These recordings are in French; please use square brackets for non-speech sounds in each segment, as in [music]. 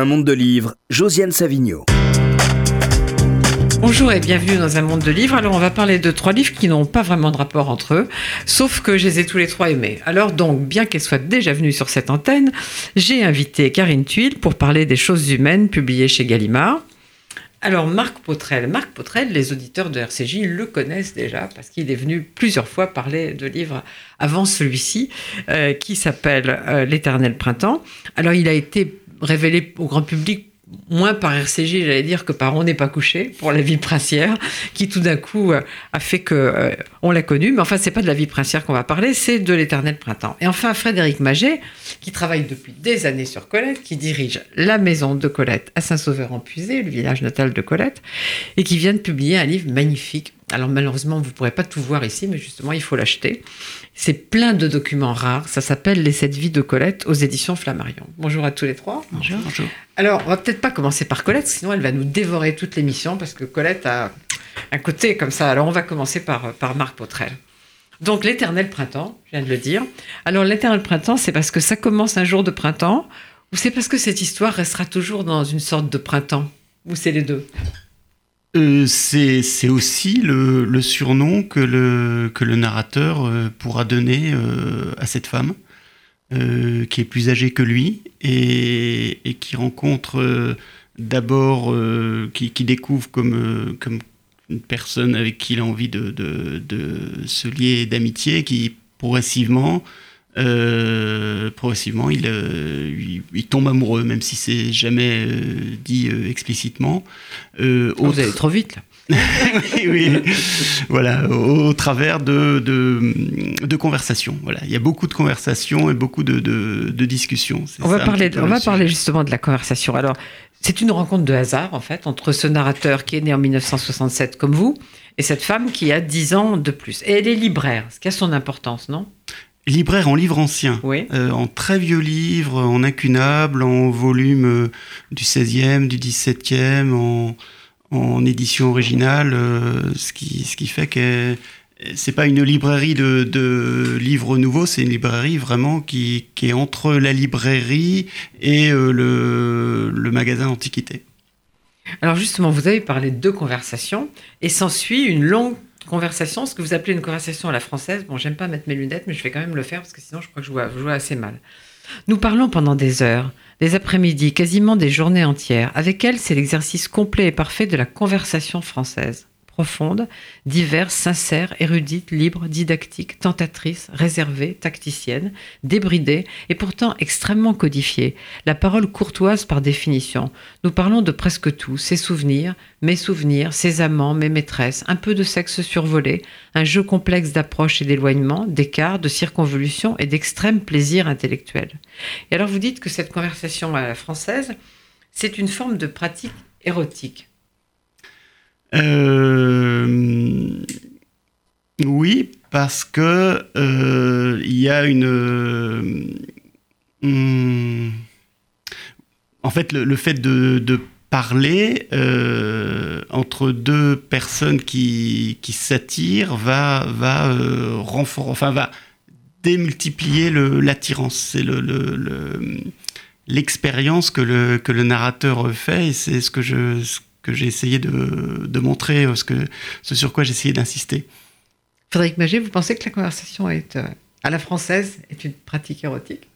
Un monde de livres, Josiane Savigno. Bonjour et bienvenue dans un monde de livres. Alors on va parler de trois livres qui n'ont pas vraiment de rapport entre eux, sauf que je les ai tous les trois aimés. Alors donc, bien qu'elle soit déjà venue sur cette antenne, j'ai invité Karine Tuile pour parler des choses humaines publiées chez Gallimard. Alors Marc Potrel, Marc Potrel, les auditeurs de RCJ le connaissent déjà parce qu'il est venu plusieurs fois parler de livres avant celui-ci euh, qui s'appelle euh, L'éternel printemps. Alors il a été révélé au grand public moins par RCJ, j'allais dire, que par On n'est pas couché pour la vie princière, qui tout d'un coup euh, a fait que euh, on l'a connu. Mais enfin, c'est pas de la vie princière qu'on va parler, c'est de l'éternel printemps. Et enfin, Frédéric Maget, qui travaille depuis des années sur Colette, qui dirige la maison de Colette à Saint-Sauveur-en-Puisé, le village natal de Colette, et qui vient de publier un livre magnifique. Alors malheureusement, vous ne pourrez pas tout voir ici, mais justement, il faut l'acheter. C'est plein de documents rares. Ça s'appelle Les sept vies de Colette aux éditions Flammarion. Bonjour à tous les trois. Bonjour. Bonjour. Alors, on va peut-être pas commencer par Colette, sinon elle va nous dévorer toute l'émission parce que Colette a un côté comme ça. Alors, on va commencer par, par Marc Potrel. Donc, l'éternel printemps, je viens de le dire. Alors, l'éternel printemps, c'est parce que ça commence un jour de printemps ou c'est parce que cette histoire restera toujours dans une sorte de printemps? Ou c'est les deux? Euh, c'est aussi le, surnom que le, narrateur euh, pourra donner euh, à cette femme, qui est plus âgée que lui et, qui rencontre d'abord, qui, découvre comme, une personne avec qui il a envie de se lier d'amitié, qui progressivement euh, progressivement, il, euh, il, il, tombe amoureux, même si c'est jamais euh, dit explicitement. Oh, vous allez trop vite là. [laughs] oui, oui, voilà, au, au travers de, de, de, conversations. Voilà, il y a beaucoup de conversations et beaucoup de, de, de discussions. On va parler, on va parler justement de la conversation. Alors, c'est une rencontre de hasard en fait entre ce narrateur qui est né en 1967 comme vous et cette femme qui a 10 ans de plus. Et elle est libraire, ce qui a son importance, non? Libraire en livres anciens, oui. euh, en très vieux livres, en incunables, en volume euh, du 16e, du 17e, en, en édition originale, euh, ce, qui, ce qui fait que c'est pas une librairie de, de livres nouveaux, c'est une librairie vraiment qui, qui, est entre la librairie et le, le magasin d'antiquité. Alors justement, vous avez parlé de deux conversations et s'ensuit une longue conversation, ce que vous appelez une conversation à la française. Bon, j'aime pas mettre mes lunettes, mais je vais quand même le faire parce que sinon je crois que je vois, assez mal. Nous parlons pendant des heures, des après-midi, quasiment des journées entières. Avec elle, c'est l'exercice complet et parfait de la conversation française profonde, diverse, sincère, érudite, libre, didactique, tentatrice, réservée, tacticienne, débridée et pourtant extrêmement codifiée. La parole courtoise par définition. Nous parlons de presque tout, ses souvenirs, mes souvenirs, ses amants, mes maîtresses, un peu de sexe survolé, un jeu complexe d'approche et d'éloignement, d'écart, de circonvolution et d'extrême plaisir intellectuel. Et alors vous dites que cette conversation à la française, c'est une forme de pratique érotique. Euh, oui, parce que euh, il y a une. Euh, en fait, le, fait de, parler entre deux personnes qui, qui s'attirent va, va euh, enfin va démultiplier l'attirance. C'est le, le, l'expérience que le, que le narrateur fait et c'est ce que je, que j'ai essayé de, de, montrer, ce, que, ce sur quoi j'ai essayé d'insister. Frédéric Maget, vous pensez que la conversation est, euh, à la française est une pratique érotique?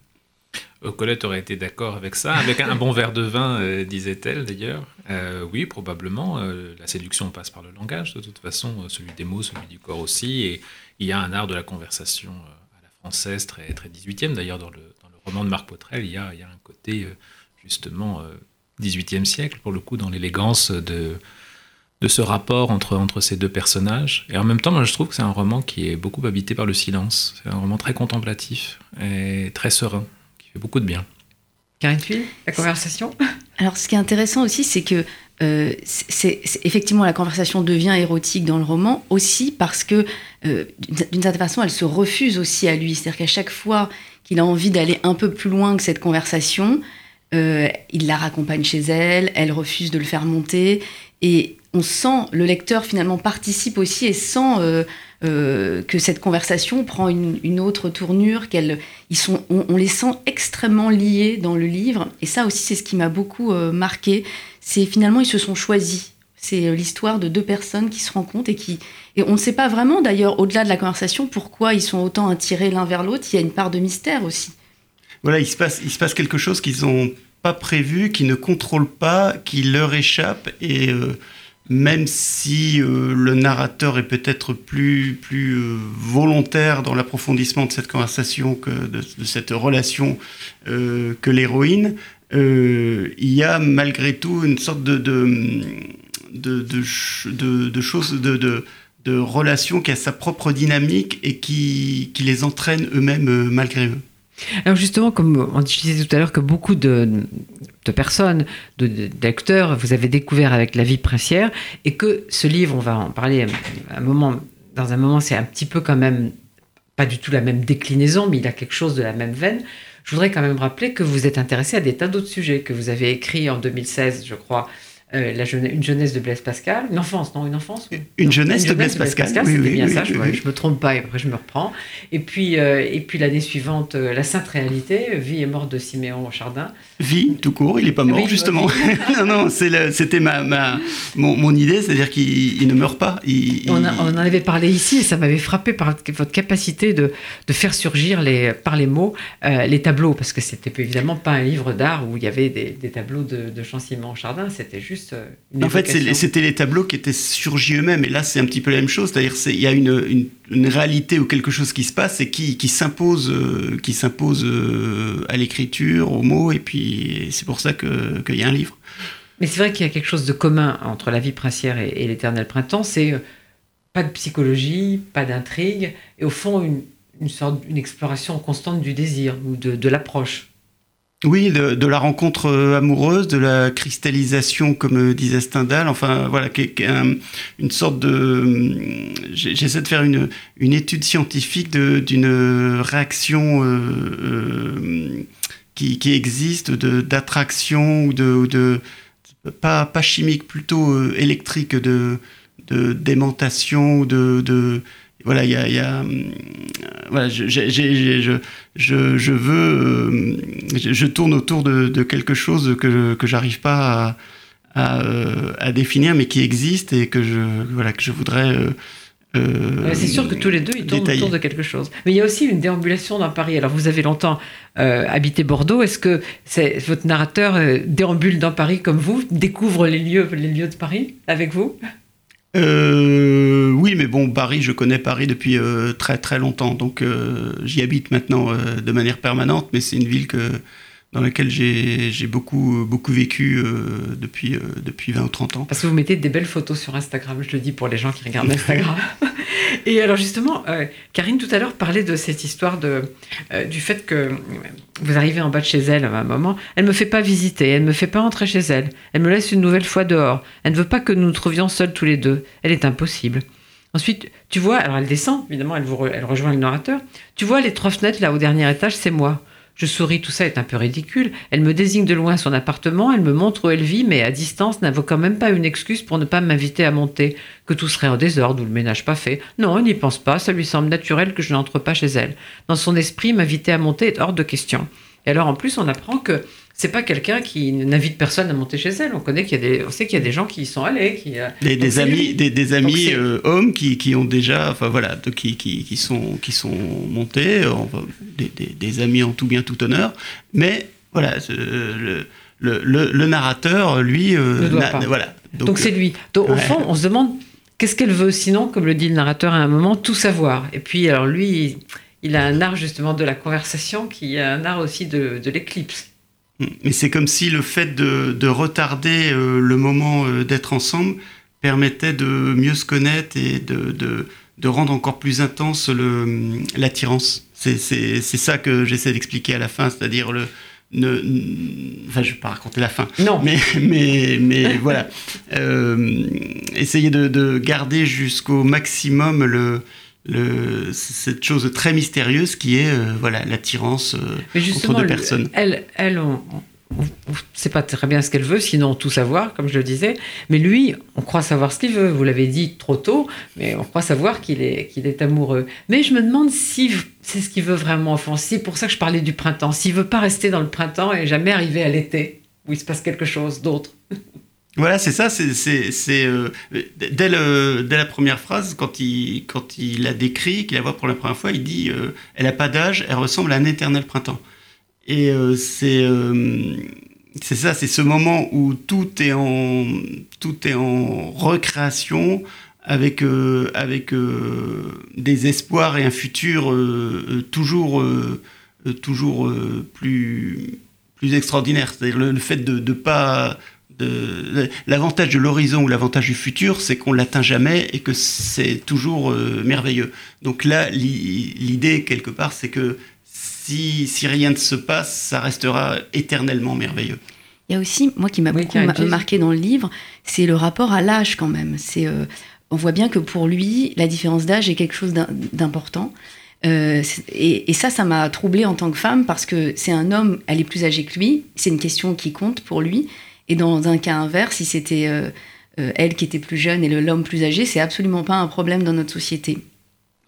Colette aurait été d'accord avec ça, avec un bon verre de vin, euh, disait-elle d'ailleurs. Euh, oui, probablement. Euh, la séduction passe par le langage, de toute façon, celui des mots, celui du corps aussi. Et il y a un art de la conversation à la française, très, très 18e. D'ailleurs, dans le, dans le roman de Marc Potrel, il y a, il y a un côté, justement, 18e siècle, pour le coup, dans l'élégance de, de ce rapport entre, entre ces deux personnages. Et en même temps, moi, je trouve que c'est un roman qui est beaucoup habité par le silence. C'est un roman très contemplatif et très serein, qui fait beaucoup de bien. Karine Thuil, la conversation? Alors, ce qui est intéressant aussi, c'est que euh, c'est effectivement la conversation devient érotique dans le roman aussi parce que euh, d'une certaine façon, elle se refuse aussi à lui. C'est-à-dire qu'à chaque fois qu'il a envie d'aller un peu plus loin que cette conversation, euh, il la raccompagne chez elle, elle refuse de le faire monter, et on sent, le lecteur finalement participe aussi et sent euh, euh, que cette conversation prend une, autre tournure, qu'elle, ils sont, on, les sent extrêmement liés dans le livre. Et ça aussi, c'est ce qui m'a beaucoup marqué. C'est finalement, ils se sont choisis. C'est l'histoire de deux personnes qui se rencontrent et qui. Et on ne sait pas vraiment, d'ailleurs, au-delà de la conversation, pourquoi ils sont autant attirés l'un vers l'autre. Il y a une part de mystère aussi. Voilà, il se passe, quelque chose qu'ils n'ont pas prévu, qu'ils ne contrôlent pas, qui leur échappe. Et. Euh, même si euh, le narrateur est peut-être plus, plus euh, volontaire dans l'approfondissement de cette conversation que de, cette relation que l'héroïne, il y a malgré tout une sorte de, choses, de, relation qui a sa propre dynamique et qui les entraîne eux-mêmes malgré eux. Alors justement, comme on disait tout à l'heure que beaucoup de, de personnes, d'acteurs, vous avez découvert avec La vie princière, et que ce livre, on va en parler un moment, dans un moment, c'est un petit peu quand même pas du tout la même déclinaison, mais il a quelque chose de la même veine. Je voudrais quand même rappeler que vous êtes intéressé à des tas d'autres sujets, que vous avez écrit en 2016, je crois, euh, la une jeunesse de Blaise Pascal, une enfance, non, une enfance Une jeunesse, de, Blaise Pascal, oui, oui, bien ça, je, me trompe pas et après je me reprends. Et puis, euh, et puis l'année suivante, euh, La Sainte Réalité, Vie et mort de Siméon Chardin. Vie, tout court, il n'est pas mort, justement. [laughs] non, non, c'était ma, ma, mon, mon idée, c'est-à-dire qu'il ne meurt pas. on, on, en avait parlé ici et ça m'avait frappé par votre capacité de, de, faire surgir les, par les mots les tableaux, parce que c'était évidemment pas un livre d'art où il y avait des, des tableaux de, de Jean-Simon Chardin, c'était juste euh, en fait, c'était les tableaux qui étaient surgis eux-mêmes. Et là, c'est un petit peu la même chose. C'est-à-dire il y a une, réalité ou quelque chose qui se passe et qui, s'impose euh, qui s'impose euh, à l'écriture, aux mots. Et puis, c'est pour ça qu'il y a un livre. Mais c'est vrai qu'il y a quelque chose de commun entre la vie princière et, l'éternel printemps. C'est pas de psychologie, pas d'intrigue. Et au fond, une, sorte, une exploration constante du désir ou de l'approche. Oui, de, la rencontre euh, amoureuse, de la cristallisation, comme euh, disait Stendhal. Enfin, voilà, une sorte de. Euh, j'essaie de faire une, étude scientifique d'une réaction qui, existe, d'attraction ou de, pas, pas chimique, plutôt électrique, de, d'aimantation de, de voilà, il y a, y a voilà, je, je, je, je, veux, euh, je, tourne autour de, quelque chose que, que j'arrive pas à, à, définir, mais qui existe et que je, voilà, que je voudrais. Euh, euh, c'est sûr que tous les deux, ils tournent autour de quelque chose. Mais il y a aussi une déambulation dans Paris. Alors, vous avez longtemps habité Bordeaux. Est-ce que votre narrateur déambule dans Paris comme vous, découvre les lieux, les lieux de Paris avec vous? Euh, oui, mais bon, Paris, je connais Paris depuis euh, très très longtemps, donc euh, j'y habite maintenant euh, de manière permanente, mais c'est une ville que dans laquelle j'ai beaucoup, beaucoup vécu euh, depuis, euh, depuis 20 ou 30 ans. Parce que vous mettez des belles photos sur Instagram, je le dis pour les gens qui regardent Instagram. [laughs] Et alors justement, euh, Karine tout à l'heure parlait de cette histoire de, du fait que vous arrivez en bas de chez elle à un moment, elle ne me fait pas visiter, elle ne me fait pas entrer chez elle, elle me laisse une nouvelle fois dehors, elle ne veut pas que nous nous trouvions seuls tous les deux, elle est impossible. Ensuite, tu vois, alors elle descend, évidemment, elle, vous, elle rejoint le narrateur, tu vois les trois fenêtres là au dernier étage, c'est moi. Je souris, tout ça est un peu ridicule. Elle me désigne de loin son appartement, elle me montre où elle vit, mais à distance n'invoque quand même pas une excuse pour ne pas m'inviter à monter, que tout serait en désordre ou le ménage pas fait. Non, elle n'y pense pas, ça lui semble naturel que je n'entre pas chez elle. Dans son esprit, m'inviter à monter est hors de question. Et alors en plus, on apprend que c'est pas quelqu'un qui n'invite personne à monter chez elle. On connaît qu'il y a des, on sait qu'il y a des gens qui y sont allés, qui euh, des, amis, des, amis euh, hommes qui, qui, ont déjà, enfin voilà, qui, qui, qui sont qui sont montés, euh, des, amis en tout bien tout honneur. Mais voilà, le, le, le, narrateur, lui, voilà. Donc c'est lui. Donc, Au fond, on se demande qu'est-ce qu'elle veut, sinon, comme le dit le narrateur à un moment, tout savoir. Et puis alors lui, il a un art justement de la conversation qui a un art aussi de, de l'éclipse. Mais c'est comme si le fait de, retarder euh, le moment euh, d'être ensemble permettait de mieux se connaître et de, rendre encore plus intense l'attirance. C'est ça que j'essaie d'expliquer à la fin, c'est-à-dire le... Ne, enfin, je ne vais pas raconter la fin. Non. Mais, mais, mais [laughs] voilà. Euh, essayer de garder jusqu'au maximum le, le, cette chose très mystérieuse qui est euh, voilà l'attirance euh, entre deux personnes. Elle, elle on ne sait pas très bien ce qu'elle veut, sinon tout savoir, comme je le disais. Mais lui, on croit savoir ce qu'il veut. Vous l'avez dit trop tôt, mais on croit savoir qu'il est, qu'il est amoureux. Mais je me demande si c'est ce qu'il veut vraiment fond. C'est pour ça que je parlais du printemps. S'il veut pas rester dans le printemps et jamais arriver à l'été, où il se passe quelque chose d'autre. [laughs] Voilà, c'est ça. C'est, euh, dès, le, dès la première phrase, quand il, quand il la décrit, qu'il la voit pour la première fois, il dit euh, Elle n'a pas d'âge, elle ressemble à un éternel printemps. Et euh, c'est euh, c'est ça, c'est ce moment où tout est en tout est en recréation avec euh, avec des espoirs et un futur toujours toujours plus plus extraordinaire. C'est-à-dire le, fait de, de pas de, l'avantage de l'horizon ou l'avantage du futur, c'est qu'on l'atteint jamais et que c'est toujours merveilleux. Donc là, l'idée quelque part, c'est que si, rien ne se passe, ça restera éternellement merveilleux. Il y a aussi, moi qui m'a beaucoup marqué dans le livre, c'est le rapport à l'âge quand même. C'est, euh, on voit bien que pour lui, la différence d'âge est quelque chose d'important. Euh, et, ça, ça m'a troublée en tant que femme parce que c'est un homme, elle est plus âgée que lui, c'est une question qui compte pour lui. Et dans un cas inverse, si c'était euh, elle qui était plus jeune et l'homme plus âgé, c'est absolument pas un problème dans notre société.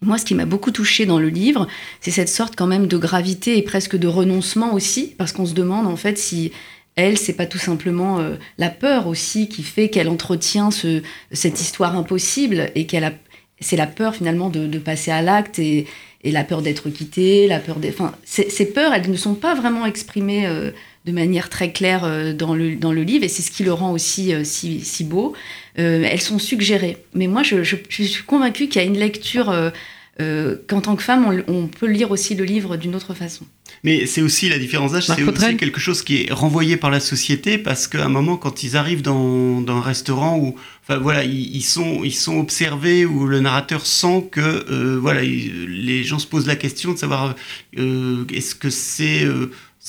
Moi, ce qui m'a beaucoup touché dans le livre, c'est cette sorte quand même de gravité et presque de renoncement aussi, parce qu'on se demande en fait si elle, c'est pas tout simplement euh, la peur aussi qui fait qu'elle entretient ce, cette histoire impossible et qu'elle a, c'est la peur finalement de, passer à l'acte et, et, la peur d'être quittée, la peur des, enfin, ces, peurs, elles ne sont pas vraiment exprimées euh, de manière très claire euh, dans, le, dans le livre et c'est ce qui le rend aussi si, si beau. Euh, elles sont suggérées. Mais moi, je, suis convaincue qu'il y a une lecture euh, euh, qu'en tant que femme, on, peut lire aussi le livre d'une autre façon. Mais c'est aussi la différence d'âge, c'est aussi quelque chose qui est renvoyé par la société parce qu'à un moment, quand ils arrivent dans, un restaurant où, enfin voilà, ils, sont ils sont observés où le narrateur sent que voilà, les gens se posent la question de savoir est-ce que c'est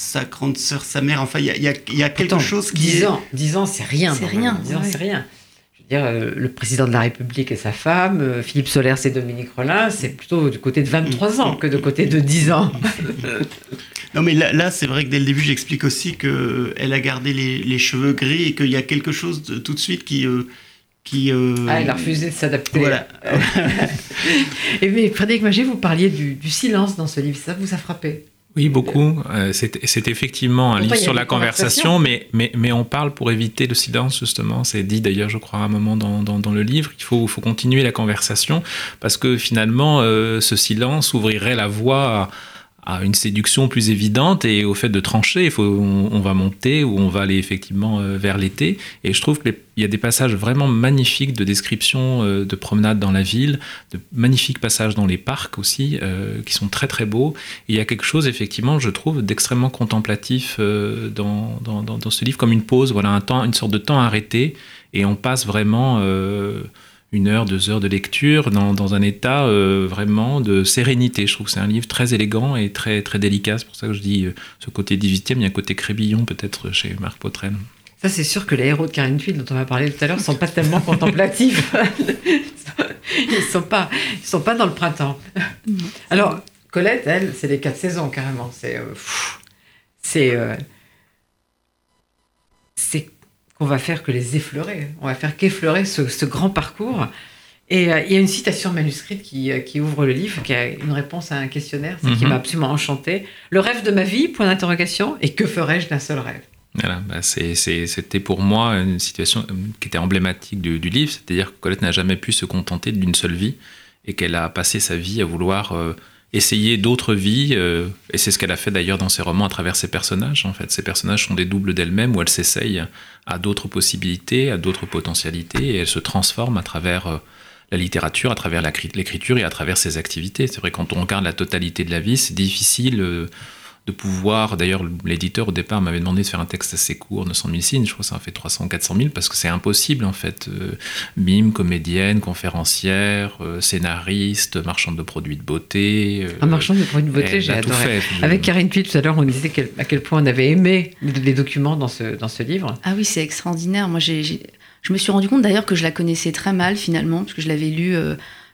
sa grande sœur, sa mère, enfin il y a, y a, quelque chose qui 10 ans, 10 ans c'est rien. C'est rien. 10 ans c'est rien. Euh, le président de la République et sa femme, euh, Philippe Solers et Dominique Rollin, c'est plutôt du côté de 23 ans que de côté de 10 ans. [laughs] non, mais là, c'est vrai que dès le début, j'explique aussi qu'elle euh, a gardé les, cheveux gris et qu'il y a quelque chose de, tout de suite qui. qui Ah, elle a refusé de s'adapter. Voilà. [laughs] et mais Frédéric Magé, vous parliez du, du silence dans ce livre, ça vous a frappé? Oui, beaucoup. Euh, c'est effectivement un livre sur la conversation, mais, mais, mais, on parle pour éviter le silence, justement. C'est dit d'ailleurs, je crois, à un moment dans, dans, le livre. Il faut, faut continuer la conversation parce que finalement, euh, ce silence ouvrirait la voie à à une séduction plus évidente et au fait de trancher. Il faut, on, va monter ou on va aller effectivement euh, vers l'été. Et je trouve qu'il y a des passages vraiment magnifiques de description euh, de promenades dans la ville, de magnifiques passages dans les parcs aussi, euh, qui sont très très beaux. Il y a quelque chose effectivement, je trouve, d'extrêmement contemplatif dans, dans, dans, ce livre, comme une pause, voilà, un temps, une sorte de temps arrêté. Et on passe vraiment une heure, deux heures de lecture dans, dans un état euh, vraiment de sérénité. Je trouve que c'est un livre très élégant et très, très délicat. C'est pour ça que je dis euh, ce côté 18e, il y a un côté crébillon peut-être chez Marc Potrel. Ça, c'est sûr que les héros de Karine Tuile, dont on va parler tout à l'heure, ne sont pas tellement contemplatifs. [laughs] ils ne sont, pas, ils sont pas dans le printemps. Alors, Colette, elle, c'est les quatre saisons carrément. C'est. Euh, c'est. Qu'on va faire que les effleurer. On va faire qu'effleurer ce, grand parcours. Et euh, il y a une citation manuscrite qui, euh, qui, ouvre le livre, qui a une réponse à un questionnaire, qui mhm. m'a absolument enchanté. Le rêve de ma vie, point d'interrogation, et que ferais-je d'un seul rêve? Voilà, bah c'était pour moi une situation euh, qui était emblématique du, livre, c'est-à-dire que Colette n'a jamais pu se contenter d'une seule vie et qu'elle a passé sa vie à vouloir essayer d'autres vies, euh, et c'est ce qu'elle a fait d'ailleurs dans ses romans à travers ses personnages. En fait, ses personnages sont des doubles d'elle-même où elle s'essaye à d'autres possibilités, à d'autres potentialités, et elle se transforme à travers euh, la littérature, à travers l'écriture et à travers ses activités. C'est vrai quand on regarde la totalité de la vie, c'est difficile. Euh, de pouvoir. D'ailleurs, l'éditeur au départ m'avait demandé de faire un texte assez court, 900 000 signes. Je crois que ça en fait 300 400 000 parce que c'est impossible en fait. Euh, mime, comédienne, conférencière, euh, scénariste, marchande de produits de beauté. Euh, un marchand de produits de beauté, j'ai adoré. Avec Karine Puy tout à l'heure, on disait à quel point on avait aimé les documents dans ce, dans ce livre. Ah oui, c'est extraordinaire. Moi, j'ai, je me suis rendu compte d'ailleurs que je la connaissais très mal finalement, parce que je l'avais lu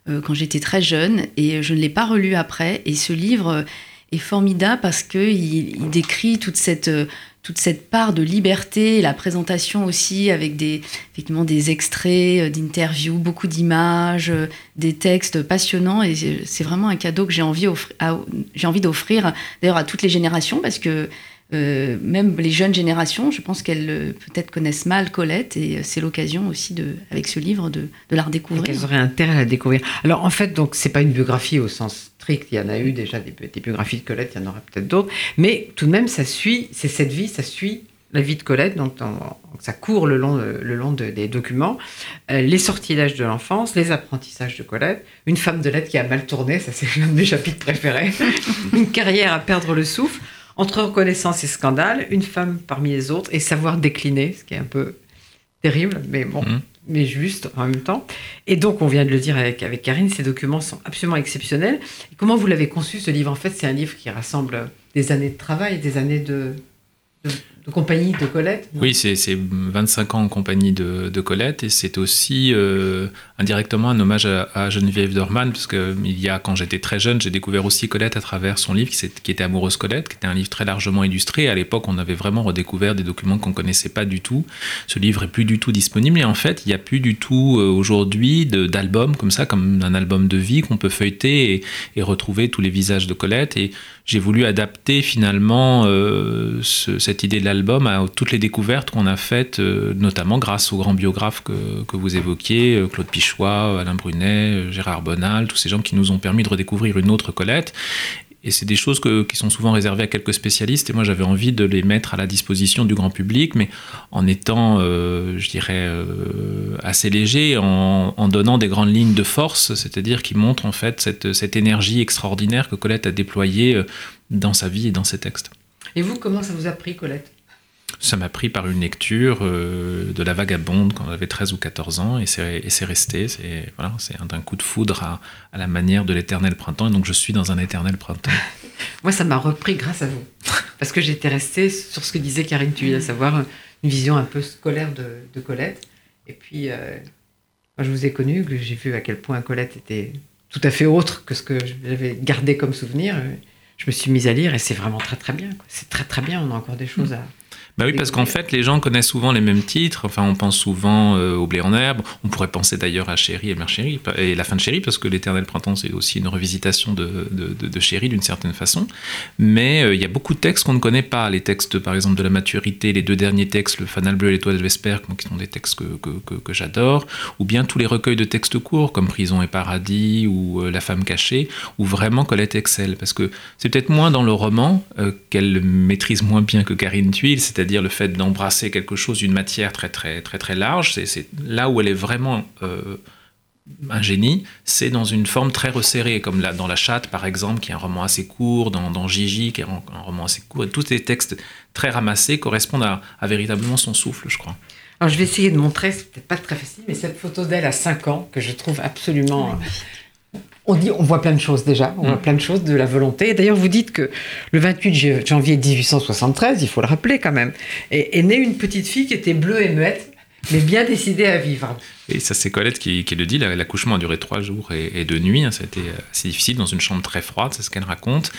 quand j'étais très jeune et je ne l'ai pas relu après. Et ce livre formidable parce qu'il il décrit toute cette, toute cette part de liberté, la présentation aussi avec des, effectivement, des extraits euh, d'interviews, beaucoup d'images, euh, des textes passionnants. Et c'est vraiment un cadeau que j'ai envie, j'ai envie d'offrir d'ailleurs à toutes les générations parce que euh, même les jeunes générations, je pense qu'elles peut-être connaissent mal Colette et c'est l'occasion aussi de, avec ce livre de, la redécouvrir. Elles auraient intérêt à la découvrir. Alors en fait, donc c'est pas une biographie au sens strict. Il y en a eu déjà des, biographies de Colette, il y en aura peut-être d'autres, mais tout de même, ça suit. C'est cette vie, ça suit la vie de Colette, donc ça court le long, le long des documents, euh, les sortilèges de l'enfance, les apprentissages de Colette, une femme de lettres qui a mal tourné, ça c'est l'un de mes chapitres préférés, [laughs] une carrière à perdre le souffle, entre reconnaissance et scandale, une femme parmi les autres et savoir décliner, ce qui est un peu terrible, mais bon, mmh. mais juste en même temps. Et donc, on vient de le dire avec, avec Karine, ces documents sont absolument exceptionnels. comment vous l'avez conçu, ce livre? En fait, c'est un livre qui rassemble des années de travail, des années de, de compagnie de Colette Oui, c'est 25 ans en compagnie de, de Colette et c'est aussi euh, indirectement un hommage à, Geneviève Dorman parce que il y a, quand j'étais très jeune, j'ai découvert aussi Colette à travers son livre qui, était Amoureuse Colette, qui était un livre très largement illustré. À l'époque, on avait vraiment redécouvert des documents qu'on connaissait pas du tout. Ce livre est plus du tout disponible et en fait, il n'y a plus du tout euh, aujourd'hui d'albums comme ça, comme un album de vie qu'on peut feuilleter et, et, retrouver tous les visages de Colette. Et j'ai voulu adapter finalement euh, ce, cette idée de l'album à toutes les découvertes qu'on a faites, euh, notamment grâce aux grands biographes que, que vous évoquiez, euh, Claude Pichois, Alain Brunet, Gérard Bonal, tous ces gens qui nous ont permis de redécouvrir une autre Colette. Et c'est des choses qui sont souvent réservées à quelques spécialistes. Et moi, j'avais envie de les mettre à la disposition du grand public, mais en étant, euh, je dirais, euh, assez léger, en, donnant des grandes lignes de force, c'est-à-dire qui montrent en fait cette, cette, énergie extraordinaire que Colette a déployée euh, dans sa vie et dans ses textes. Et vous, comment ça vous a pris, Colette? Ça m'a pris par une lecture euh, de La Vagabonde quand j'avais 13 ou 14 ans et c'est resté. C'est voilà, un coup de foudre à, la manière de l'éternel printemps et donc je suis dans un éternel printemps. [laughs] Moi, ça m'a repris grâce à vous parce que j'étais restée sur ce que disait Karine Thuy, à savoir une vision un peu scolaire de, Colette. Et puis, euh, quand je vous ai connu, j'ai vu à quel point Colette était tout à fait autre que ce que j'avais gardé comme souvenir, euh, je me suis mise à lire et c'est vraiment très très bien. C'est très très bien, on a encore des choses à bah oui, parce qu'en fait, les gens connaissent souvent les mêmes titres. Enfin, on pense souvent euh, au blé en herbe. On pourrait penser d'ailleurs à Chéri et Mère Chéri, et la fin de Chéri, parce que l'éternel printemps, c'est aussi une revisitation de, de, de, Chéri d'une certaine façon. Mais euh, il y a beaucoup de textes qu'on ne connaît pas. Les textes, par exemple, de la maturité, les deux derniers textes, le Fanal bleu et l'étoile de Vesper, qui sont des textes que, que, que, j'adore, ou bien tous les recueils de textes courts, comme Prison et Paradis ou euh, La femme cachée, où vraiment Colette excelle. Parce que c'est peut-être moins dans le roman qu'elle maîtrise moins bien que Karine Tuile, c'est-à-dire c'est-à-dire le fait d'embrasser quelque chose d'une matière très très très très large. C'est là où elle est vraiment euh, un génie, c'est dans une forme très resserrée, comme là, dans La Chatte par exemple, qui est un roman assez court, dans, dans Gigi, qui est un, roman assez court. Et tous ces textes très ramassés correspondent à, véritablement son souffle, je crois. Alors je vais essayer de montrer, c'est peut-être pas très facile, mais cette photo d'elle à 5 ans, que je trouve absolument on dit, on voit plein de choses déjà, on voit mm. plein de choses de la volonté. D'ailleurs, vous dites que le 28 janvier 1873, il faut le rappeler quand même, est, née une petite fille qui était bleue et muette, mais bien décidée à vivre. Et ça, c'est Colette qui, le dit. L'accouchement a duré trois jours et, deux nuits. Hein. ça a été assez difficile dans une chambre très froide, c'est ce qu'elle raconte.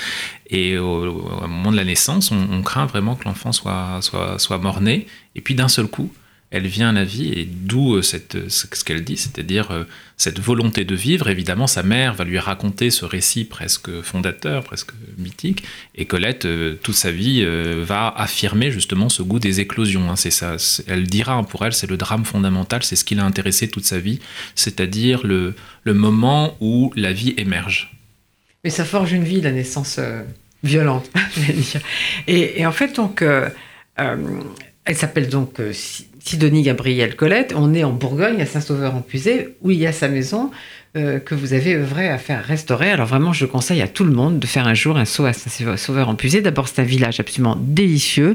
Et au, moment de la naissance, on, craint vraiment que l'enfant soit, soit, soit mort-né. Et puis d'un seul coup, elle vient à la vie et d'où euh, cette, ce qu'elle dit, c'est-à-dire euh, cette volonté de vivre. Évidemment, sa mère va lui raconter ce récit presque fondateur, presque mythique, et Colette, euh, toute sa vie, va affirmer justement ce goût des éclosions. Hein. c'est ça, elle dira pour elle, c'est le drame fondamental, c'est ce qui l'a intéressé toute sa vie, c'est-à-dire le, moment où la vie émerge. Mais ça forge une vie, la naissance violente, [laughs] et, en fait, donc, elle s'appelle donc Sidonie Gabrielle Colette. On est en Bourgogne, à Saint-Sauveur-en-Puisé, où il y a sa maison euh, que vous avez œuvré à faire restaurer. Alors vraiment, je conseille à tout le monde de faire un jour un saut à Saint-Sauveur-en-Puisé. D'abord, c'est un village absolument délicieux.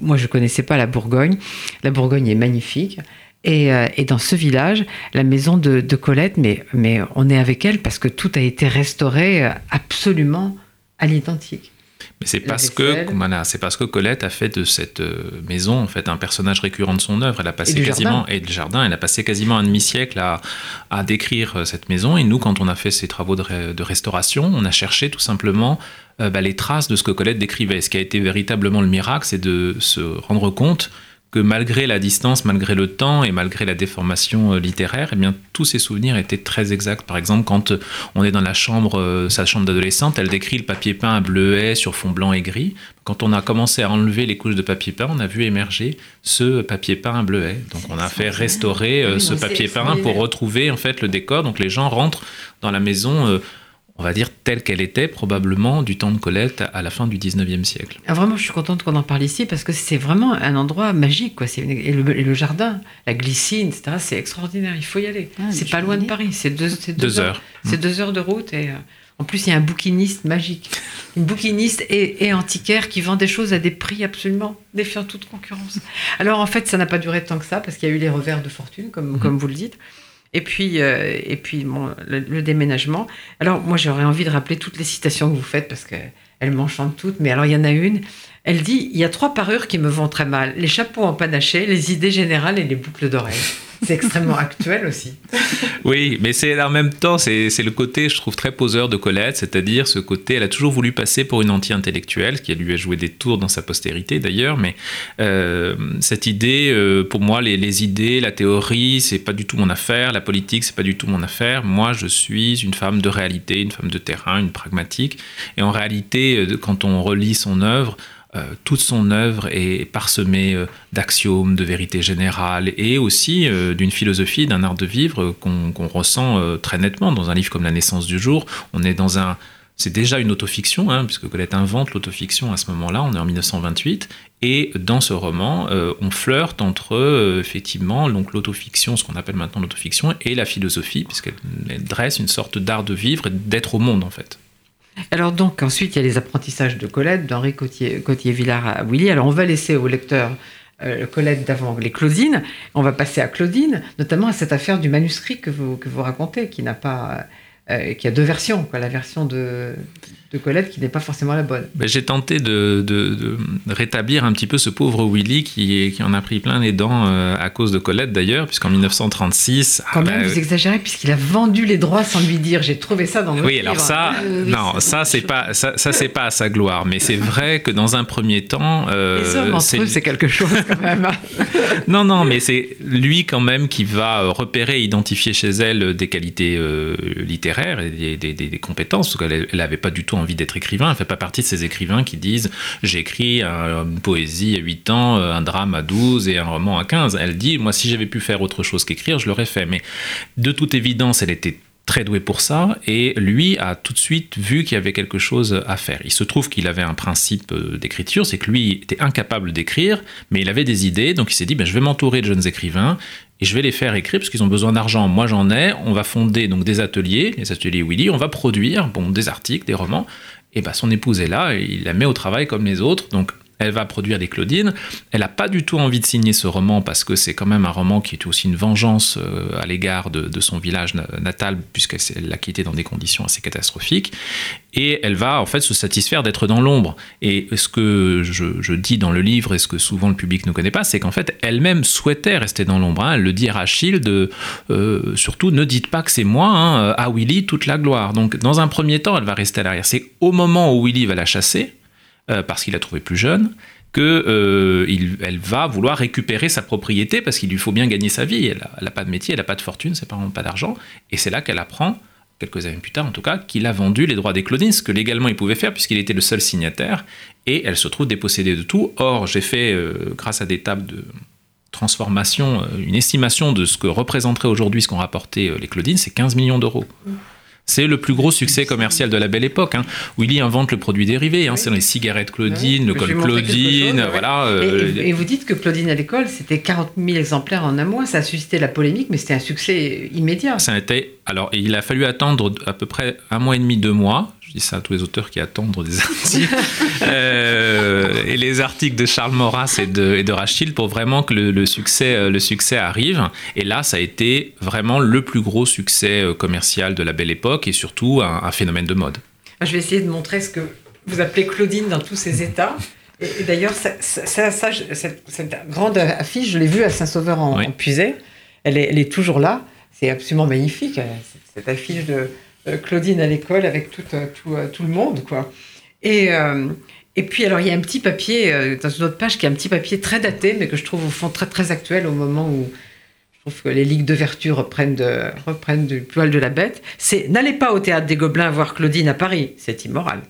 moi, je ne connaissais pas la Bourgogne. La Bourgogne est magnifique. Et, euh, dans ce village, la maison de, Colette, mais, mais on est avec elle parce que tout a été restauré euh, absolument à l'identique. Mais c'est parce que voilà, c'est parce que Colette a fait de cette euh, maison en fait un personnage récurrent de son œuvre. Elle a passé du quasiment et le jardin. Elle a passé quasiment un demi-siècle à, à décrire euh, cette maison. Et nous, quand on a fait ces travaux de, de restauration, on a cherché tout simplement euh, bah, les traces de ce que Colette décrivait. Ce qui a été véritablement le miracle, c'est de se rendre compte que malgré la distance, malgré le temps et malgré la déformation euh, littéraire, eh bien, tous ces souvenirs étaient très exacts. Par exemple, quand euh, on est dans la chambre, euh, sa chambre d'adolescente, elle décrit le papier peint à bleuet sur fond blanc et gris. Quand on a commencé à enlever les couches de papier peint, on a vu émerger ce papier peint à bleuet. Donc, on a fait restaurer Oui, ce papier peint pour retrouver en fait le décor. Donc, les gens rentrent dans la maison. On va dire telle qu'elle était probablement du temps de Colette à la fin du 19e siècle. Ah, vraiment, je suis contente qu'on en parle ici parce que c'est vraiment un endroit magique. Quoi. Une- Et, le, et le jardin, la glycine, etc., c'est extraordinaire. Il faut y aller. Ah, c'est pas loin de Paris. C'est deux, heures. C'est deux heures de route. Et euh, en plus, il y a un bouquiniste magique. Une bouquiniste et, et antiquaire qui vend des choses à des prix absolument défiant toute concurrence. Alors, en fait, ça n'a pas duré tant que ça parce qu'il y a eu les revers de fortune, comme, comme vous le dites. Et puis, euh, et puis le, le déménagement. Alors, moi, j'aurais envie de rappeler toutes les citations que vous faites parce qu'elles m'enchantent toutes. Mais alors, il y en a une. Elle dit Il y a trois parures qui me vont très mal les chapeaux en panaché, les idées générales et les boucles d'oreilles. C'est extrêmement actuel aussi. Oui, mais c'est en même temps, c'est le côté, je trouve, très poseur de Colette, c'est-à-dire ce côté, elle a toujours voulu passer pour une anti-intellectuelle, qui lui a joué des tours dans sa postérité d'ailleurs, mais euh, cette idée, euh, pour moi, les, les idées, la théorie, c'est pas du tout mon affaire, la politique, c'est pas du tout mon affaire. Moi, je suis une femme de réalité, une femme de terrain, une pragmatique, et en réalité, euh, quand on relit son œuvre, toute son œuvre est parsemée euh, d'axiomes, de vérités générales et aussi euh, d'une philosophie, d'un art de vivre euh, qu'on ressent euh, très nettement dans un livre comme La naissance du jour. On est dans un. C'est déjà une autofiction, hein, puisque Colette invente l'autofiction à ce moment-là, on est en 1928, et dans ce roman, euh, on flirte entre euh, effectivement l'autofiction, ce qu'on appelle maintenant l'autofiction, et la philosophie, puisqu'elle elle dresse une sorte d'art de vivre et d'être au monde en fait. Alors donc ensuite il y a les apprentissages de Colette, d'Henri Cotier- Cotier-Villard à Willy. Alors on va laisser au lecteur euh, Colette d'avant les Claudines. On va passer à Claudine, notamment à cette affaire du manuscrit que vous, que vous racontez, qui n'a pas, euh, qui a deux versions. Quoi. La version de, de Colette qui n'est pas forcément la bonne. Ben, J'ai tenté de, de- de rétablir un petit peu ce pauvre Willy qui, qui en a pris plein les dents euh, à cause de Colette d'ailleurs, puisqu'en 1936. ah Quand ben, même, vous exagérez puisqu'il a vendu les droits sans lui dire. J'ai trouvé ça dans votre oui, alors livre. ça, Euh, oui, non, ça, ça c'est pas, ça, ça, c'est pas à sa gloire, mais c'est vrai que dans un premier temps, euh, Les hommes entre eux, c'est quelque chose quand même. [laughs] non, non, mais c'est lui quand même qui va euh, repérer et identifier chez elle des qualités euh, littéraires et des, des- des- des compétences, parce qu'elle n'avait pas du tout envie d'être écrivain. Elle fait pas partie de ces écrivains qui disent j'ai écrit un- une poésie à 8 ans, euh, un drame à 12 et un roman à 15. Elle dit moi si j'avais pu faire autre chose qu'écrire, je l'aurais fait. Mais de toute évidence, elle était très doué pour ça et lui a tout de suite vu qu'il y avait quelque chose à faire. Il se trouve qu'il avait un principe euh, d'écriture, c'est que lui était incapable d'écrire, mais il avait des idées, donc il s'est dit ben, je vais m'entourer de jeunes écrivains et je vais les faire écrire parce qu'ils ont besoin d'argent. Moi j'en ai, on va fonder donc des ateliers, les ateliers Willy, on va produire bon des articles, des romans. Et ben son épouse est là, et il la met au travail comme les autres, donc elle va produire les Claudines. Elle n'a pas du tout envie de signer ce roman parce que c'est quand même un roman qui est aussi une vengeance euh, à l'égard de, son village na- natal puisqu'elle l'a quitté dans des conditions assez catastrophiques. Et elle va en fait se satisfaire d'être dans l'ombre. Et ce que je, dis dans le livre et ce que souvent le public ne connaît pas, c'est qu'en fait elle-même souhaitait rester dans l'ombre. hein. Elle le dit à de euh, surtout ne dites pas que c'est moi, hein, à Willy toute la gloire. Donc dans un premier temps, elle va rester à l'arrière. C'est au moment où Willy va la chasser euh, parce qu'il l'a trouvée plus jeune, que euh, va vouloir récupérer sa propriété parce qu'il lui faut bien gagner sa vie. Elle n'a pas de métier, elle n'a pas de fortune, ses parents n'ont pas d'argent. Et c'est là qu'elle apprend, quelques années plus tard en tout cas, qu'il a vendu les droits des Claudines, ce que légalement il pouvait faire puisqu'il était le seul signataire. Et elle se trouve dépossédée de tout. Or, j'ai fait, euh, grâce à des tables de transformation, une estimation de ce que représenterait aujourd'hui ce qu'ont rapporté les Claudines, c'est 15 millions d'euros. C'est le plus gros succès commercial de la belle époque. Hein. Willy invente le produit dérivé. Hein. Oui. C'est les cigarettes Claudine, Oui, le col Claudine, chose, voilà. Et, euh, et- et vous dites que Claudine à l'école, c'était 40 000 exemplaires en un mois. Ça a suscité la polémique, mais c'était un succès immédiat. Ça a été. Alors, il a fallu attendre à peu près un mois et demi, deux mois. Je dis ça à tous les auteurs qui attendent des articles. [laughs] Euh, et les articles de Charles Maurras et de, et de Rachid pour vraiment que le, le succès, euh, le succès arrive. Et là, ça a été vraiment le plus gros succès euh, commercial de la belle époque et surtout un, un phénomène de mode. Je vais essayer de montrer ce que vous appelez Claudine dans tous ses états. Et, d'ailleurs, ça, ça, cette, grande affiche, je l'ai vue à Saint-Sauveur en, oui. Elle est, elle est, toujours là. C'est absolument magnifique, cette affiche de Claudine à l'école avec tout, tout, tout, le monde. quoi. Et, et puis, alors, il y a un petit papier, euh, dans une autre page, qui est un petit papier très daté, mais que je trouve au fond très, très actuel au moment où trouve que les ligues de vertu reprennent, de, reprennent du poil de la bête. C'est N'allez pas au théâtre des Gobelins voir Claudine à Paris, c'est immoral.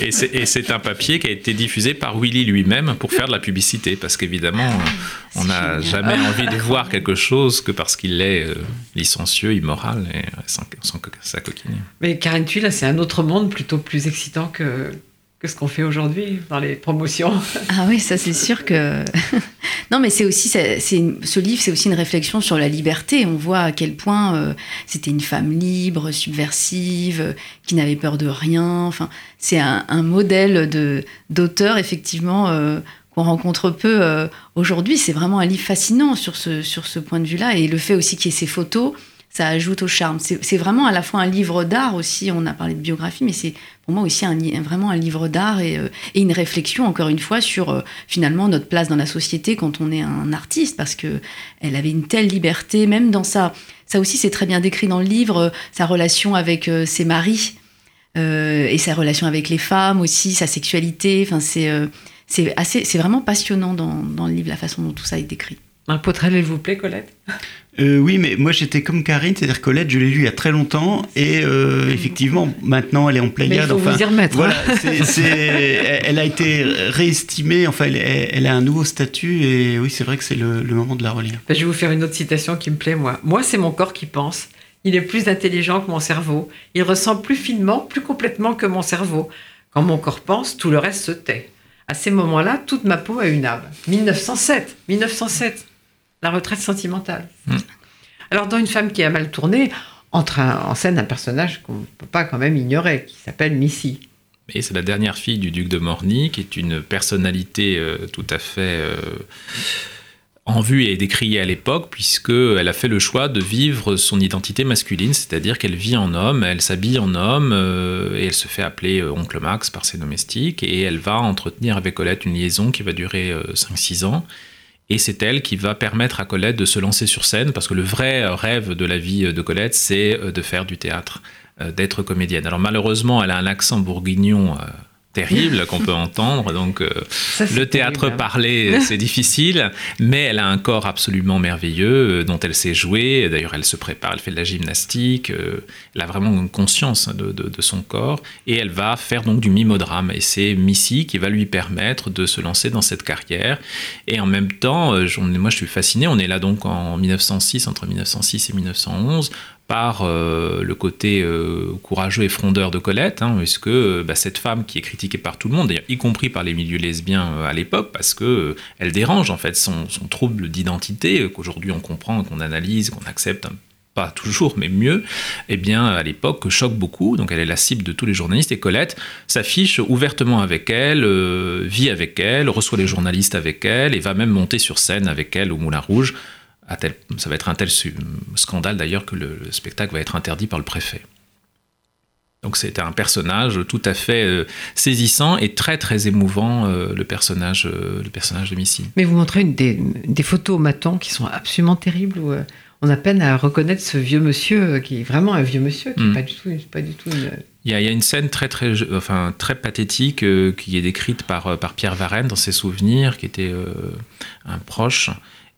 Et c'est un papier qui a été diffusé par Willy lui-même pour faire de la publicité, parce qu'évidemment, on n'a jamais envie de voir quelque chose que parce qu'il est euh, licencieux, immoral, et sans, ça coquine. Mais Karen Thuil, c'est un autre monde plutôt plus excitant que, que ce qu'on fait aujourd'hui dans les promotions. [laughs] Ah oui, ça c'est sûr que... [laughs] non, mais c'est aussi, c'est, ce livre, c'est aussi une réflexion sur la liberté. On voit à quel point euh, c'était une femme libre, subversive, qui n'avait peur de rien. Enfin, c'est un, modèle de, d'auteur, effectivement, euh, qu'on rencontre peu euh, aujourd'hui. C'est vraiment un livre fascinant sur ce, sur ce point de vue-là. Et le fait aussi qu'il y ait ces photos, ça ajoute au charme. C'est vraiment à la fois un livre d'art aussi, on a parlé de biographie, mais c'est pour moi aussi un, vraiment un livre d'art et, euh, et, une réflexion, encore une fois, sur euh, finalement notre place dans la société quand on est un artiste, parce que elle avait une telle liberté, même dans sa... Ça aussi, c'est très bien décrit dans le livre, euh, sa relation avec ses maris et sa relation avec les femmes aussi, sa sexualité. Enfin, c'est c'est assez, c'est vraiment passionnant dans le livre, la façon dont tout ça est décrit. Un potrel, il vous plaît, Colette euh, oui, mais moi j'étais comme Karine, c'est-à-dire Colette, je l'ai lu il y a très longtemps et euh, effectivement maintenant elle est en Pléiade. il faut vous y remettre. Voilà, hein. [laughs] elle a été réestimée, enfin elle, a un nouveau statut et oui c'est vrai que c'est le, moment de la relire. Ben, je vais vous faire une autre citation qui me plaît moi. Moi c'est mon corps qui pense. Il est plus intelligent que mon cerveau. Il ressent plus finement, plus complètement que mon cerveau. Quand mon corps pense, tout le reste se tait. À ces moments-là, toute ma peau a une âme. 1907, 1907 la retraite sentimentale. Hmm. Alors, dans Une femme qui a mal tourné, entre en scène un personnage qu'on ne peut pas quand même ignorer, qui s'appelle Missy. Et c'est la dernière fille du duc de Morny, qui est une personnalité euh, tout à fait euh, en vue et décriée à l'époque, puisqu'elle a fait le choix de vivre son identité masculine, c'est-à-dire qu'elle vit en homme, elle s'habille en homme, euh, et elle se fait appeler Oncle Max par ses domestiques, et elle va entretenir avec Colette une liaison qui va durer 5-6 ans. Et c'est elle qui va permettre à Colette de se lancer sur scène, parce que le vrai rêve de la vie de Colette, c'est euh, de faire du théâtre, euh, d'être comédienne. Alors malheureusement, elle a un accent bourguignon euh, terrible qu'on peut entendre. Donc, euh, [laughs] le théâtre hein. parlé, c'est [laughs] difficile, mais elle a un corps absolument merveilleux euh, dont elle sait jouer. D'ailleurs, elle se prépare, elle fait de la gymnastique. Euh, elle a vraiment une conscience de, de, son corps et elle va faire donc du mimodrame. Et c'est Missy qui va lui permettre de se lancer dans cette carrière. Et en même temps, moi, je suis fasciné. On est là donc en 1906, entre 1906 et 1911 par euh, le côté euh, courageux et frondeur de Colette, hein, puisque euh, bah, cette femme qui est critiquée par tout le monde, y compris par les milieux lesbiens à l'époque, parce que elle dérange en fait son, trouble d'identité qu'aujourd'hui on comprend, qu'on analyse, qu'on accepte pas [laughs] toujours, mais mieux, eh bien, à l'époque, choque beaucoup. Donc, elle est la cible de tous les journalistes. Et Colette s'affiche ouvertement avec elle, vit avec elle, reçoit les journalistes avec elle et va même monter sur scène avec elle au Moulin Rouge ça va être un tel scandale d'ailleurs que le, spectacle va être interdit par le préfet. Donc c'était un personnage tout à fait euh, saisissant et très très émouvant, euh, le, personnage, euh, le personnage de Missy. Mais vous montrez des, des, photos au qui sont absolument terribles, où on a peine à reconnaître ce vieux monsieur, qui est vraiment un vieux monsieur, qui n'est mm. pas du tout, pas du tout Il y, a, il y, a, une scène très, très, enfin, très pathétique qui est décrite par, par Pierre Varenne dans ses souvenirs, qui était un proche,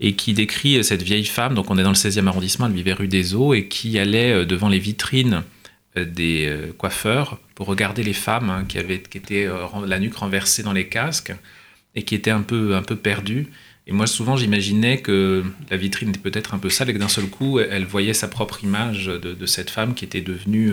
et qui décrit cette vieille femme, donc on est dans le 16e arrondissement, elle vivait rue des Eaux, et qui allait euh, devant les vitrines euh, des euh, coiffeurs pour regarder les femmes hein, qui, avaient, qui étaient la nuque renversée dans les casques et qui étaient un peu, un peu perdues. Et moi, souvent, j'imaginais que la vitrine était peut-être un peu sale et que d'un seul coup, elle voyait sa propre image de, cette femme qui était devenue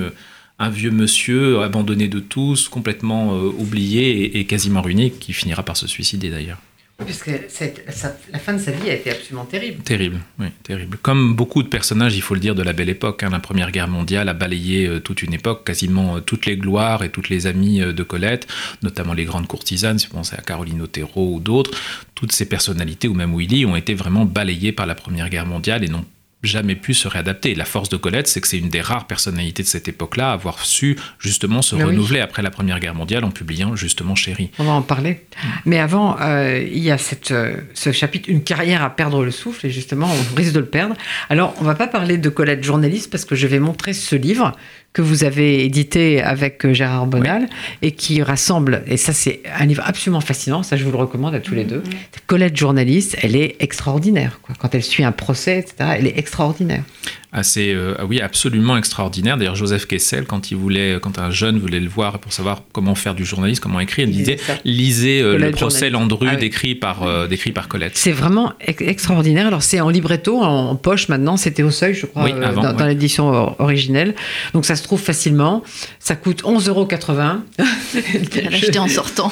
un vieux monsieur abandonné de tous, complètement oublié et quasiment ruiné, qui finira par se suicider d'ailleurs. Puisque la fin de sa vie a été absolument terrible. Terrible, oui, terrible. Comme beaucoup de personnages, il faut le dire, de la belle époque. Hein, la Première Guerre mondiale a balayé euh, toute une époque, quasiment euh, toutes les gloires et toutes les amies euh, de Colette, notamment les grandes courtisanes, si vous pensez à Caroline Otero ou d'autres. Toutes ces personnalités, ou même Willy, ont été vraiment balayées par la Première Guerre mondiale et n'ont jamais pu se réadapter. La force de Colette, c'est que c'est une des rares personnalités de cette époque-là à avoir su justement se Mais oui. renouveler après la Première Guerre mondiale en publiant justement Chéri. On va en parler. Mais avant, euh, il y a cette, euh, ce chapitre, une carrière à perdre le souffle, et justement, on risque de le perdre. Alors, on va pas parler de Colette journaliste, parce que je vais montrer ce livre que vous avez édité avec euh, Gérard Bonal, et qui rassemble, et ça c'est un livre absolument fascinant, ça je vous le recommande à tous les deux. Colette journaliste, elle est extraordinaire. Quoi. Quand elle suit un procès, etc., elle est extraordinaire. Assez, euh, oui, absolument extraordinaire. D'ailleurs, Joseph Kessel, quand il voulait, quand un jeune voulait le voir pour savoir comment faire du journalisme, comment écrire, il Il disait lisez euh, le Colette procès journaliste. Landru Ah oui. décrit par euh, décrit par Colette. C'est vraiment ex- extraordinaire. Alors c'est en libretto, en poche maintenant. C'était au seuil, je crois, Oui, euh, avant, dans, ouais. dans l'édition or- originelle. Donc ça se trouve facilement. Ça coûte 11,80 euros. [laughs] Acheté en sortant.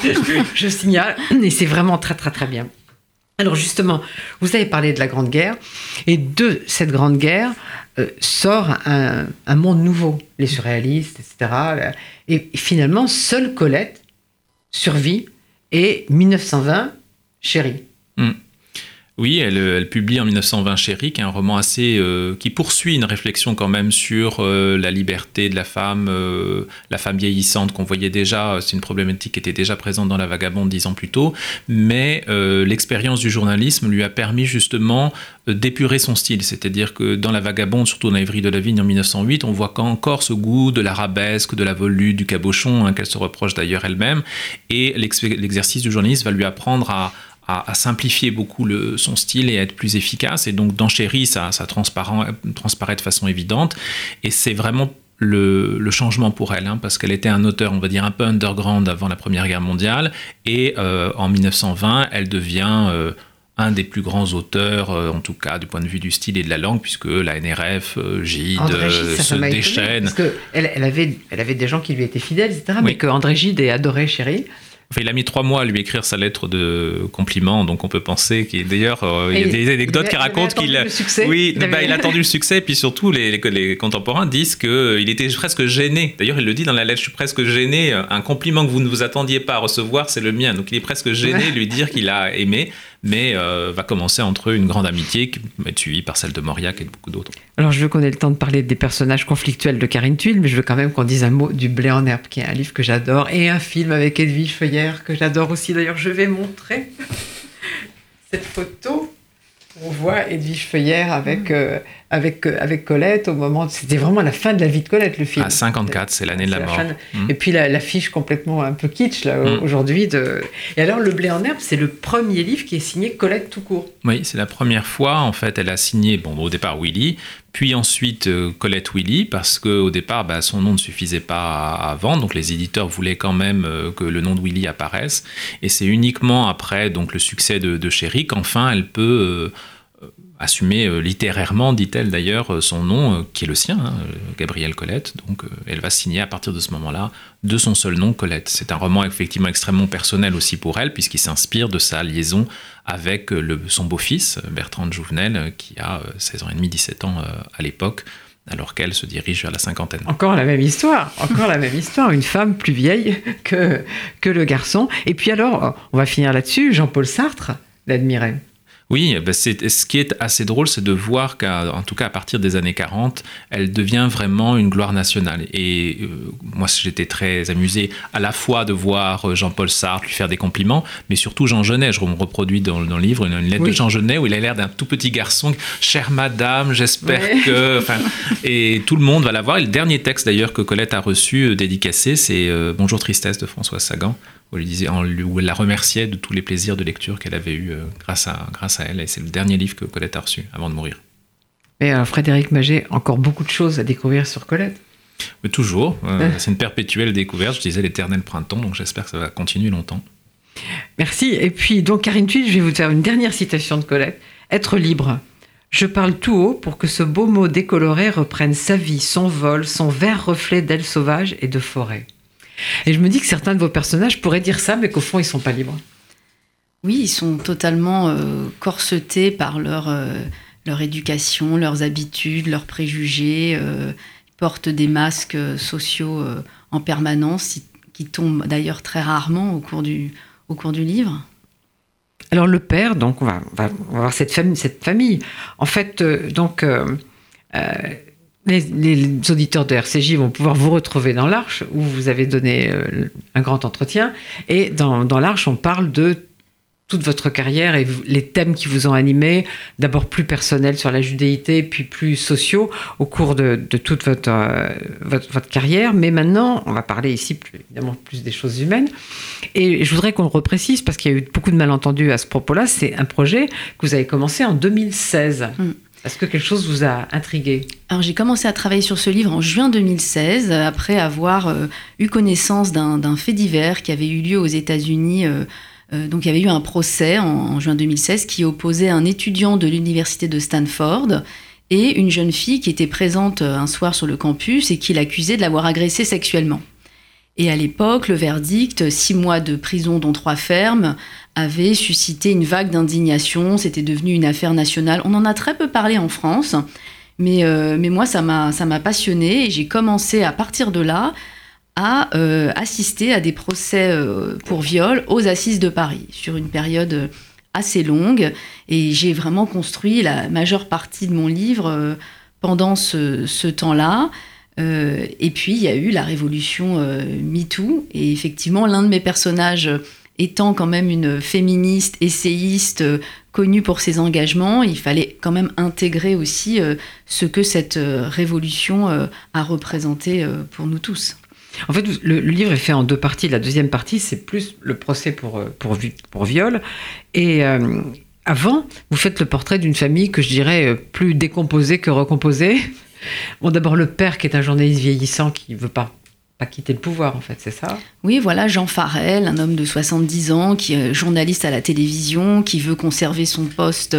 je signale. Et c'est vraiment très très très bien. Alors justement, vous avez parlé de la Grande Guerre, et de cette Grande Guerre euh, sort un, monde nouveau, les surréalistes, etc. Et finalement, seule Colette survit, et 1920, chérie. Oui, elle, elle publie en 1920 Chéri, qui est un roman assez euh, qui poursuit une réflexion quand même sur euh, la liberté de la femme, euh, la femme vieillissante qu'on voyait déjà. euh, C'est une problématique qui était déjà présente dans La Vagabonde dix ans plus tôt, mais euh, l'expérience du journalisme lui a permis justement euh, d'épurer son style. C'est-à-dire que dans La Vagabonde, surtout dans Évry de la Vigne en 1908, on voit encore ce goût de l'arabesque, de la volute, du cabochon, hein, qu'elle se reproche d'ailleurs elle-même. Et l'ex- l'exercice du journaliste va lui apprendre à à, à simplifier beaucoup le, son style et à être plus efficace. Et donc dans Chéri, ça, ça transparent- transparaît de façon évidente. Et c'est vraiment le, le changement pour elle, hein, parce qu'elle était un auteur, on va dire, un peu underground avant la Première Guerre mondiale. Et euh, en 1920, elle devient... euh, un des plus grands auteurs, euh, en tout cas du point de vue du style et de la langue, puisque la NRF, Gide, André Gide, ça, se ça m'a étonné, déchaîne. Parce que elle, elle avait, elle avait des gens qui lui étaient fidèles, etc. Mais que André Gide ait adoré Chérie. Enfin, il a mis trois mois à lui écrire sa lettre de compliment, donc on peut penser qu'il d'ailleurs euh, il y a des anecdotes il qui racontent qu'il attendu le succès. oui Il bah, avait- il a attendu le succès et puis surtout les, les, les contemporains disent que il était presque gêné. D'ailleurs il le dit dans la lettre, je suis presque gêné. Un compliment que vous ne vous attendiez pas à recevoir, c'est le mien. Donc il est presque gêné de lui dire qu'il a aimé, mais euh, va commencer entre eux une grande amitié qui va être suivie par celle de Mauriac et de beaucoup d'autres. Alors je veux qu'on ait le temps de parler des personnages conflictuels de Karine Tuile, mais je veux quand même qu'on dise un mot du Blé en herbe, qui est un livre que j'adore, et un film avec Edwige Feuillère que j'adore aussi. D'ailleurs, je vais montrer [laughs] cette photo. On voit Edwige Feuillère avec, euh, avec, euh, avec Colette au moment. C'était vraiment la fin de la vie de Colette, le film. À 54, c'est l'année de la la mort. de- Mm. Et puis la- l'affiche complètement un peu kitsch là, Mm. aujourd'hui. De... Et alors Le Blé en herbe, c'est le premier livre qui est signé Colette tout court. Oui, c'est la première fois. En fait, elle a signé, bon, au départ Willy, puis ensuite euh, Colette Willy, parce qu'au départ, bah, son nom ne suffisait pas à, vendre. Donc, les éditeurs voulaient quand même euh, que le nom de Willy apparaisse. Et c'est uniquement après donc, le succès de, de Chéri qu'enfin elle peut. Euh, assumer euh, littérairement, dit-elle d'ailleurs, euh, son nom, qui est le sien, hein, Gabrielle Colette. Donc elle va signer à partir de ce moment-là de son seul nom, Colette. C'est un roman effectivement extrêmement personnel aussi pour elle, puisqu'il s'inspire de sa liaison avec son beau-fils, Bertrand Jouvenel, qui a euh, 16 ans et demi, 17 ans à l'époque, alors qu'elle se dirige vers la cinquantaine. Encore la même histoire, encore la même histoire, une femme plus vieille que, que le garçon. Et puis alors, on va finir là-dessus, Jean-Paul Sartre l'admirait. Oui, ben c'est, ce qui est assez drôle, c'est de voir qu'en tout cas à partir des années 40, elle devient vraiment une gloire nationale. Et euh, moi, j'étais très amusé à la fois de voir euh, Jean-Paul Sartre lui faire des compliments, mais surtout Jean Genet. Je me reproduis dans, dans le livre une, une lettre Oui. de Jean Genet où il a l'air d'un tout petit garçon. Chère madame, j'espère Ouais. que. Et tout le monde va la voir. Et le dernier texte d'ailleurs que Colette a reçu euh, dédicacé, c'est euh, Bonjour Tristesse de François Sagan où elle, disait, où elle la remerciait de tous les plaisirs de lecture qu'elle avait eu euh, grâce, à, grâce à elle. Et c'est le dernier livre que Colette a reçu avant de mourir. Mais euh, Frédéric Maget, encore beaucoup de choses à découvrir sur Colette. Mais toujours, euh, c'est une perpétuelle découverte. Je disais l'éternel printemps, donc j'espère que ça va continuer longtemps. Merci. Et puis, donc, Karine Tuile, je vais vous faire une dernière citation de Colette. Être libre. Je parle tout haut pour que ce beau mot décoloré reprenne sa vie, son vol, son vert reflet d'ailes sauvages et de forêt. Et je me dis que certains de vos personnages pourraient dire ça, mais qu'au fond, ils sont pas libres. Oui, ils sont totalement euh, corsetés par leur, euh, leur éducation, leurs habitudes, leurs préjugés. euh, ils portent des masques sociaux euh, en permanence, qui- tombent d'ailleurs très rarement au cours du, au cours du livre. Alors le père, donc on va, on va, on va voir cette famille, cette famille. En fait, euh, donc euh, euh, les, auditeurs de RCJ vont pouvoir vous retrouver dans l'Arche où vous avez donné euh, un grand entretien. Et dans, l'Arche, on parle de toute votre carrière et les thèmes qui vous ont animé, d'abord plus personnels sur la judéité, puis plus sociaux au cours de, toute votre, euh, votre, carrière. Mais maintenant, on va parler ici plus, évidemment plus des choses humaines. Et je voudrais qu'on le reprécise parce qu'il y a eu beaucoup de malentendus à ce propos-là. C'est un projet que vous avez commencé en 2016. Mm. Est-ce que quelque chose vous a intrigué? Alors j'ai commencé à travailler sur ce livre en juin 2016, euh, après avoir euh, eu connaissance d'un fait divers qui avait eu lieu aux États-Unis. euh, euh, donc il y avait eu un procès en, juin 2016 qui opposait un étudiant de l'université de Stanford et une jeune fille qui était présente un soir sur le campus et qui l'accusait de l'avoir agressée sexuellement. Et à l'époque, le verdict, six mois de prison dont trois fermes, avait suscité une vague d'indignation. C'était devenu une affaire nationale. On en a très peu parlé en France. Mais, euh, mais moi, ça m'a ça m'a passionné et j'ai commencé à partir de là à euh, assister à des procès euh, pour viol aux assises de Paris sur une période assez longue. Et j'ai vraiment construit la majeure partie de mon livre pendant ce, ce temps-là. Euh, et puis, il y a eu la révolution euh, MeToo. Et effectivement, l'un de mes personnages étant quand même une féministe, essayiste, euh, connue pour ses engagements, il fallait quand même intégrer aussi euh, ce que cette révolution a représenté pour nous tous. En fait, le, livre est fait en deux parties. La deuxième partie, c'est plus le procès pour, pour, vi- pour viol. Et avant, vous faites le portrait d'une famille que je dirais plus décomposée que recomposée. Bon, d'abord le père qui est un journaliste vieillissant qui veut pas pas quitter le pouvoir, en fait, c'est ça? Oui, voilà, Jean Farel, un homme de 70 ans, qui est journaliste à la télévision, qui veut conserver son poste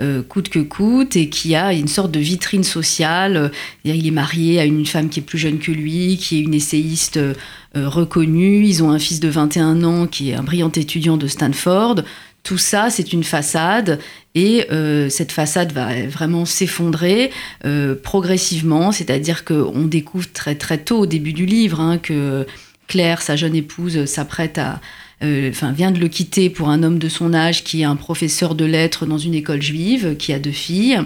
euh, coûte que coûte et qui a une sorte de vitrine sociale. Il est marié à une femme qui est plus jeune que lui, qui est une essayiste euh, reconnue. Ils ont un fils de 21 ans qui est un brillant étudiant de Stanford. Tout ça, c'est une façade et euh, cette façade va vraiment s'effondrer euh, progressivement, c'est-à-dire qu'on découvre très très tôt au début du livre hein, que Claire, sa jeune épouse, s'apprête à, euh, enfin vient de le quitter pour un homme de son âge qui est un professeur de lettres dans une école juive, qui a deux filles,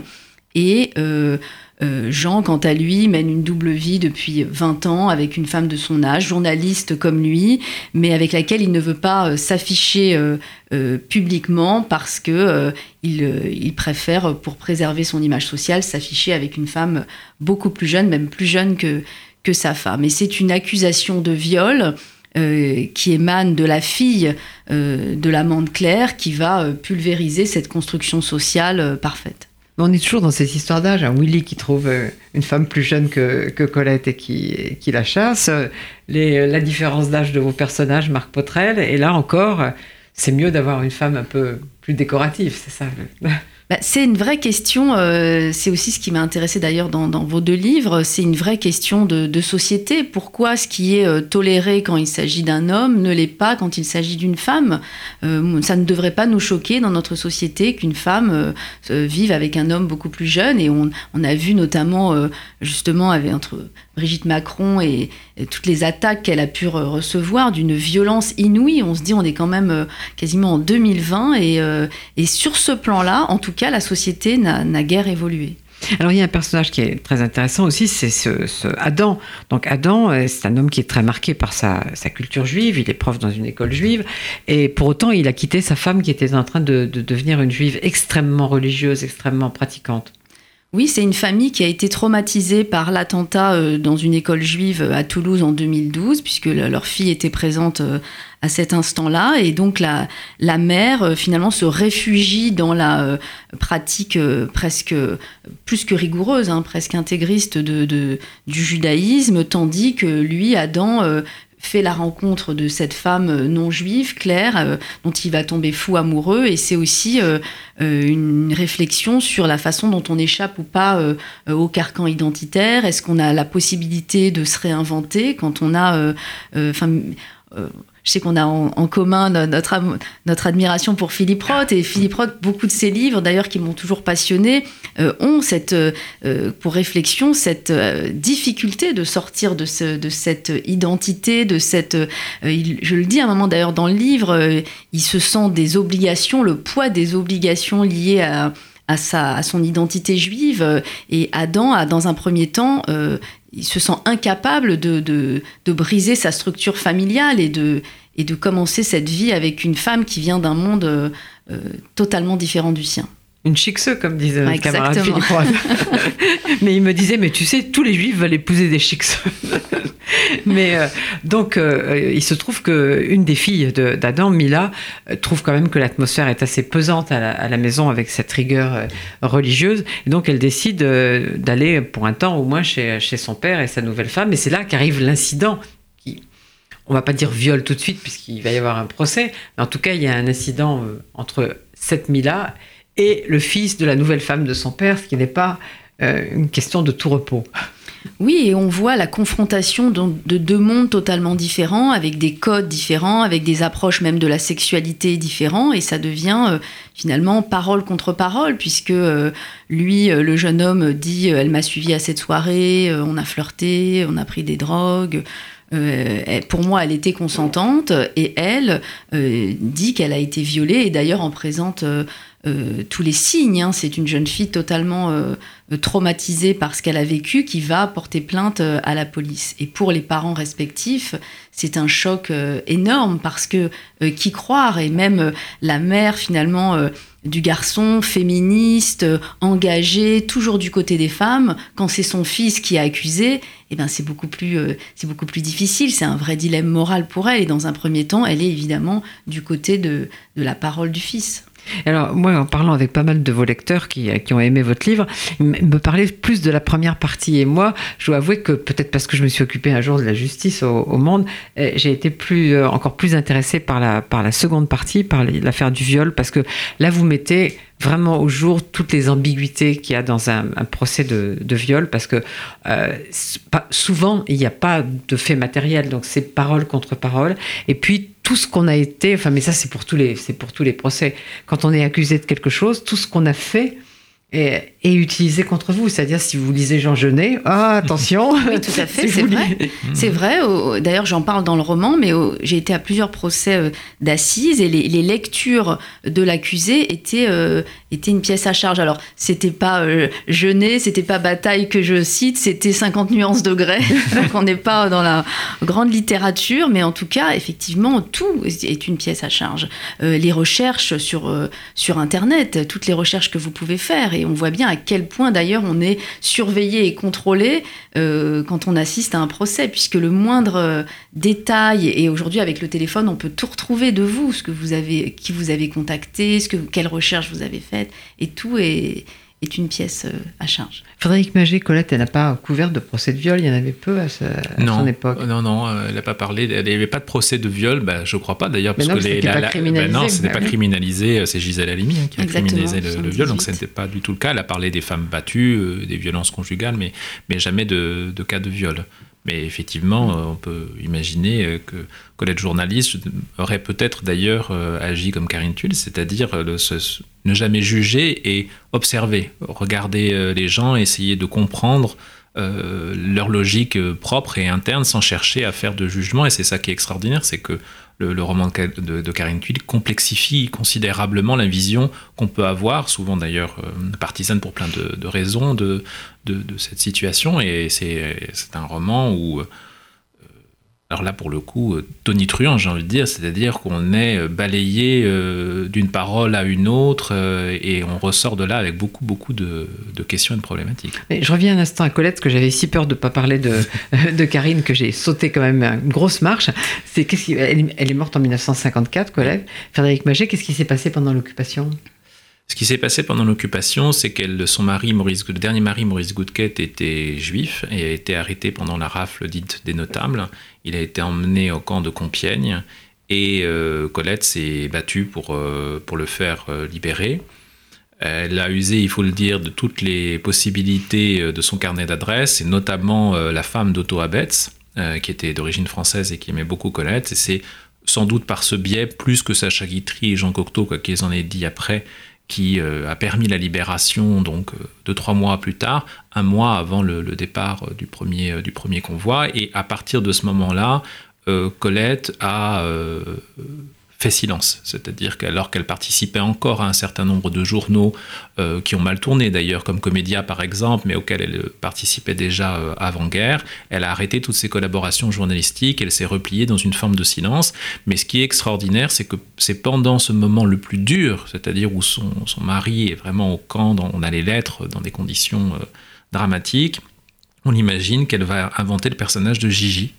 et euh, euh, Jean, quant à lui, mène une double vie depuis 20 ans avec une femme de son âge, journaliste comme lui, mais avec laquelle il ne veut pas euh, s'afficher euh, publiquement parce que il, il préfère, pour préserver son image sociale, s'afficher avec une femme beaucoup plus jeune, même plus jeune que, que sa femme. Et c'est une accusation de viol qui émane de la fille de l'amant de Claire qui va pulvériser cette construction sociale parfaite. Mais on est toujours dans cette histoire d'âge. Hein. Willy qui trouve euh, une femme plus jeune que, que Colette et qui, qui la chasse. Euh, la différence d'âge de vos personnages, Marc Potrel. Et là encore, euh, c'est mieux d'avoir une femme un peu plus décorative, c'est ça [laughs] Bah, c'est une vraie question, euh, c'est aussi ce qui m'a intéressé d'ailleurs dans, vos deux livres, c'est une vraie question de, société. Pourquoi ce qui est euh, toléré quand il s'agit d'un homme ne l'est pas quand il s'agit d'une femme? Euh, Ça ne devrait pas nous choquer dans notre société qu'une femme vive avec un homme beaucoup plus jeune. Et on, a vu notamment justement avec, entre Brigitte Macron et, toutes les attaques qu'elle a pu re- recevoir d'une violence inouïe. On se dit on est quand même euh, quasiment en 2020 et, euh, et sur ce plan-là, en tout cas, la société n'a guère évolué. Alors il y a un personnage qui est très intéressant aussi, c'est ce, Adam. Donc Adam, euh, c'est un homme qui est très marqué par sa, culture juive, il est prof dans une école juive, et pour autant il a quitté sa femme qui était en train de devenir une juive extrêmement religieuse, extrêmement pratiquante. Oui, c'est une famille qui a été traumatisée par l'attentat euh, dans une école juive à Toulouse en 2012, puisque le- leur fille était présente euh, à cet instant-là. Et donc la, la mère, euh, finalement, se réfugie dans la pratique presque plus que rigoureuse, hein, presque intégriste du judaïsme, tandis que lui, Adam, fait la rencontre de cette femme euh, non juive, Claire, euh, dont il va tomber fou amoureux. Et c'est aussi euh, une réflexion sur la façon dont on échappe ou pas au carcan identitaire. Est-ce qu'on a la possibilité de se réinventer quand on a... je sais qu'on a en, commun notre, notre admiration pour Philippe Roth. Et Philippe Roth, beaucoup de ses livres, d'ailleurs, qui m'ont toujours passionné, ont cette, pour réflexion cette difficulté de sortir de, de cette identité, de cette. je le dis à un moment d'ailleurs dans le livre, il se sent des obligations, le poids des obligations liées à à, sa, à son identité juive. Euh, et Adam a, dans un premier temps, euh, il se sent incapable de, de, de, briser sa structure familiale et de, et de commencer cette vie avec une femme qui vient d'un monde euh, totalement différent du sien une chicse, comme disait notre camarade Philippe [laughs] mais il me disait, mais tu sais, tous les juifs veulent épouser des chics. [laughs] mais euh, donc, euh, il se trouve qu'une des filles d'Adam, Mila, euh, trouve quand même que l'atmosphère est assez pesante à la, maison avec cette rigueur religieuse. Et donc, elle décide d'aller pour un temps au moins chez, chez son père et sa nouvelle femme. Et c'est là qu'arrive l'incident qui, on va pas dire viol tout de suite puisqu'il va y avoir un procès, mais en tout cas, il y a un incident entre cette Mila et le fils de la nouvelle femme de son père, ce qui n'est pas euh, une question de tout repos. Oui, et on voit la confrontation de deux mondes totalement différents, avec des codes différents, avec des approches même de la sexualité différents, et ça devient euh, finalement parole contre parole, puisque euh, lui, le jeune homme, dit Elle m'a suivi à cette soirée, on a flirté, on a pris des drogues. pour moi, elle était consentante et elle dit qu'elle a été violée et d'ailleurs en présente tous les signes. Hein. C'est une jeune fille totalement euh, traumatisée par ce qu'elle a vécu qui va porter plainte euh, à la police. Et pour les parents respectifs, c'est un choc énorme parce que qui croire et même la mère finalement du garçon féministe, engagé, toujours du côté des femmes, quand c'est son fils qui a accusé, eh ben c'est beaucoup plus c'est beaucoup plus difficile. C'est un vrai dilemme moral pour elle. Et dans un premier temps, elle est évidemment du côté de la parole du fils. Alors, moi, en parlant avec pas mal de vos lecteurs qui, qui ont aimé votre livre, me parlaient plus de la première partie. Et moi, je dois avouer que peut-être parce que je me suis occupée un jour de la justice au, monde, eh, j'ai été plus, euh, encore plus intéressée par la, par la seconde partie, par l'affaire du viol, parce que là, vous mettez vraiment au jour toutes les ambiguïtés qu'il y a dans un, procès de, viol, parce que euh, souvent, il n'y a pas de fait matériel, donc c'est parole contre parole. Et puis, tout ce qu'on a été, enfin, mais ça, c'est pour tous les, c'est pour tous les procès. Quand on est accusé de quelque chose, tout ce qu'on a fait, est, utilisé contre vous. C'est-à-dire, si vous lisez Jean Genet, ah, attention. [laughs] Oui, tout à fait, [laughs] c'est vrai. C'est vrai. D'ailleurs, j'en parle dans le roman, mais j'ai été à plusieurs procès euh, d'assises et les, lectures de l'accusé étaient, euh, étaient une pièce à charge. Alors, c'était pas euh, Genet, c'était pas Bataille que je cite, c'était 50 nuances de grès. [laughs] Donc, on n'est pas dans la grande littérature, mais en tout cas, effectivement, tout est une pièce à charge. les recherches sur, sur Internet, toutes les recherches que vous pouvez faire et on voit bien à quel point d'ailleurs on est surveillé et contrôlé euh, quand on assiste à un procès, puisque le moindre euh, détail, et aujourd'hui avec le téléphone, on peut tout retrouver de vous, ce que vous avez, qui vous avez contacté, ce que, quelle recherche vous avez faite, et tout est est une pièce euh, à charge. Frédéric Magé, Colette, elle n'a pas couvert de procès de viol, il y en avait peu à, son époque. Non, non, euh, elle n'a pas parlé, il n'y avait pas de procès de viol, bah, je ne crois pas d'ailleurs, parce que les, pas criminalisé. non, ce n'était pas criminalisé, euh, c'est Gisèle Halimi hein, qui a criminalisé le, viol, donc ce n'était pas du tout le cas. Elle a parlé des femmes battues, des violences conjugales, mais, mais jamais de, de cas de viol. Mais effectivement, mm. on peut imaginer que Colette journaliste aurait peut-être d'ailleurs agi comme Karine Tulle, c'est-à-dire ne jamais juger et observer, regarder euh, les gens, essayer de comprendre euh, leur logique euh, propre et interne sans chercher à faire de jugement. Et c'est ça qui est extraordinaire, c'est que le, roman de, de, Karine Tuile complexifie considérablement la vision qu'on peut avoir, souvent d'ailleurs partisane pour plein de, raisons de, de, cette situation. Et c'est un roman où alors là, pour le coup, euh, Tony Truant, j'ai envie de dire, c'est-à-dire qu'on est euh, balayé euh, d'une parole à une autre et on ressort de là avec beaucoup, beaucoup de, questions et de problématiques. je reviens un instant à Colette, parce que j'avais si peur de ne pas parler de, [laughs] de Karine que j'ai sauté quand même une grosse marche. C'est, qu'est-ce elle, est morte en 1954, Colette. Frédéric Maget, qu'est-ce qui s'est passé pendant l'occupation? Ce qui s'est passé pendant l'occupation, c'est que son mari, Maurice, le dernier mari, Maurice Goudquet, était juif et a été arrêté pendant la rafle dite des notables. Il a été emmené au camp de Compiègne et euh, Colette s'est battue pour, euh, pour le faire euh, libérer. Elle a usé, il faut le dire, de toutes les possibilités de son carnet d'adresses, et notamment la femme d'Otto Abetz, qui était d'origine française et qui aimait beaucoup Colette. Et c'est sans doute par ce biais, plus que Sacha Guitry et Jean Cocteau, quoi qu'ils en aient dit après, qui euh, a permis la libération donc euh, deux trois mois plus tard, un mois avant le, le départ euh, du premier du premier convoi. Et à partir de ce moment-là, Colette a silence, c'est-à-dire qu'alors qu'elle participait encore à un certain nombre de journaux euh, qui ont mal tourné d'ailleurs, comme Comédia par exemple, mais auxquels elle participait déjà euh, avant-guerre, elle a arrêté toutes ses collaborations journalistiques, elle s'est repliée dans une forme de silence. Mais ce qui est extraordinaire, c'est que c'est pendant ce moment le plus dur, c'est-à-dire où son, son mari est vraiment au camp, on a les lettres dans des conditions euh, dramatiques, on imagine qu'elle va inventer le personnage de Gigi.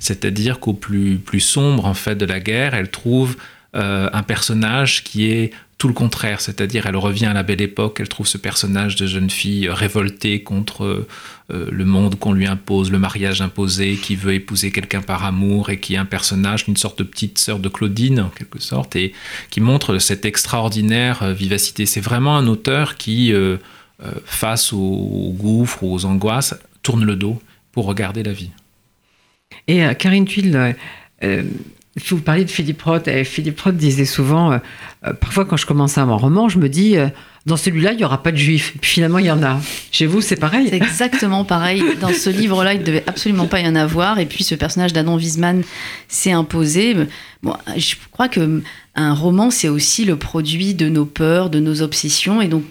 C'est-à-dire qu'au plus, plus sombre en fait de la guerre, elle trouve euh, un personnage qui est tout le contraire, c'est-à-dire elle revient à la belle époque, elle trouve ce personnage de jeune fille révoltée contre euh, le monde qu'on lui impose, le mariage imposé, qui veut épouser quelqu'un par amour et qui est un personnage, une sorte de petite sœur de Claudine en quelque sorte, et qui montre cette extraordinaire euh, vivacité. C'est vraiment un auteur qui, euh, euh, face aux gouffres, aux angoisses, tourne le dos pour regarder la vie. Et euh, Karine Tuile, euh, euh, vous parliez de Philippe Roth, et Philippe Roth disait souvent, parfois quand je commence un roman, je me dis, dans celui-là, il n'y aura pas de juifs. Puis finalement, il y en a. Chez vous, c'est pareil C'est exactement pareil. Dans ce livre-là, il ne devait absolument pas y en avoir. Et puis, ce personnage d'Adam Wiesmann s'est imposé. Je crois que un roman, c'est aussi le produit de nos peurs, de nos obsessions. Et donc,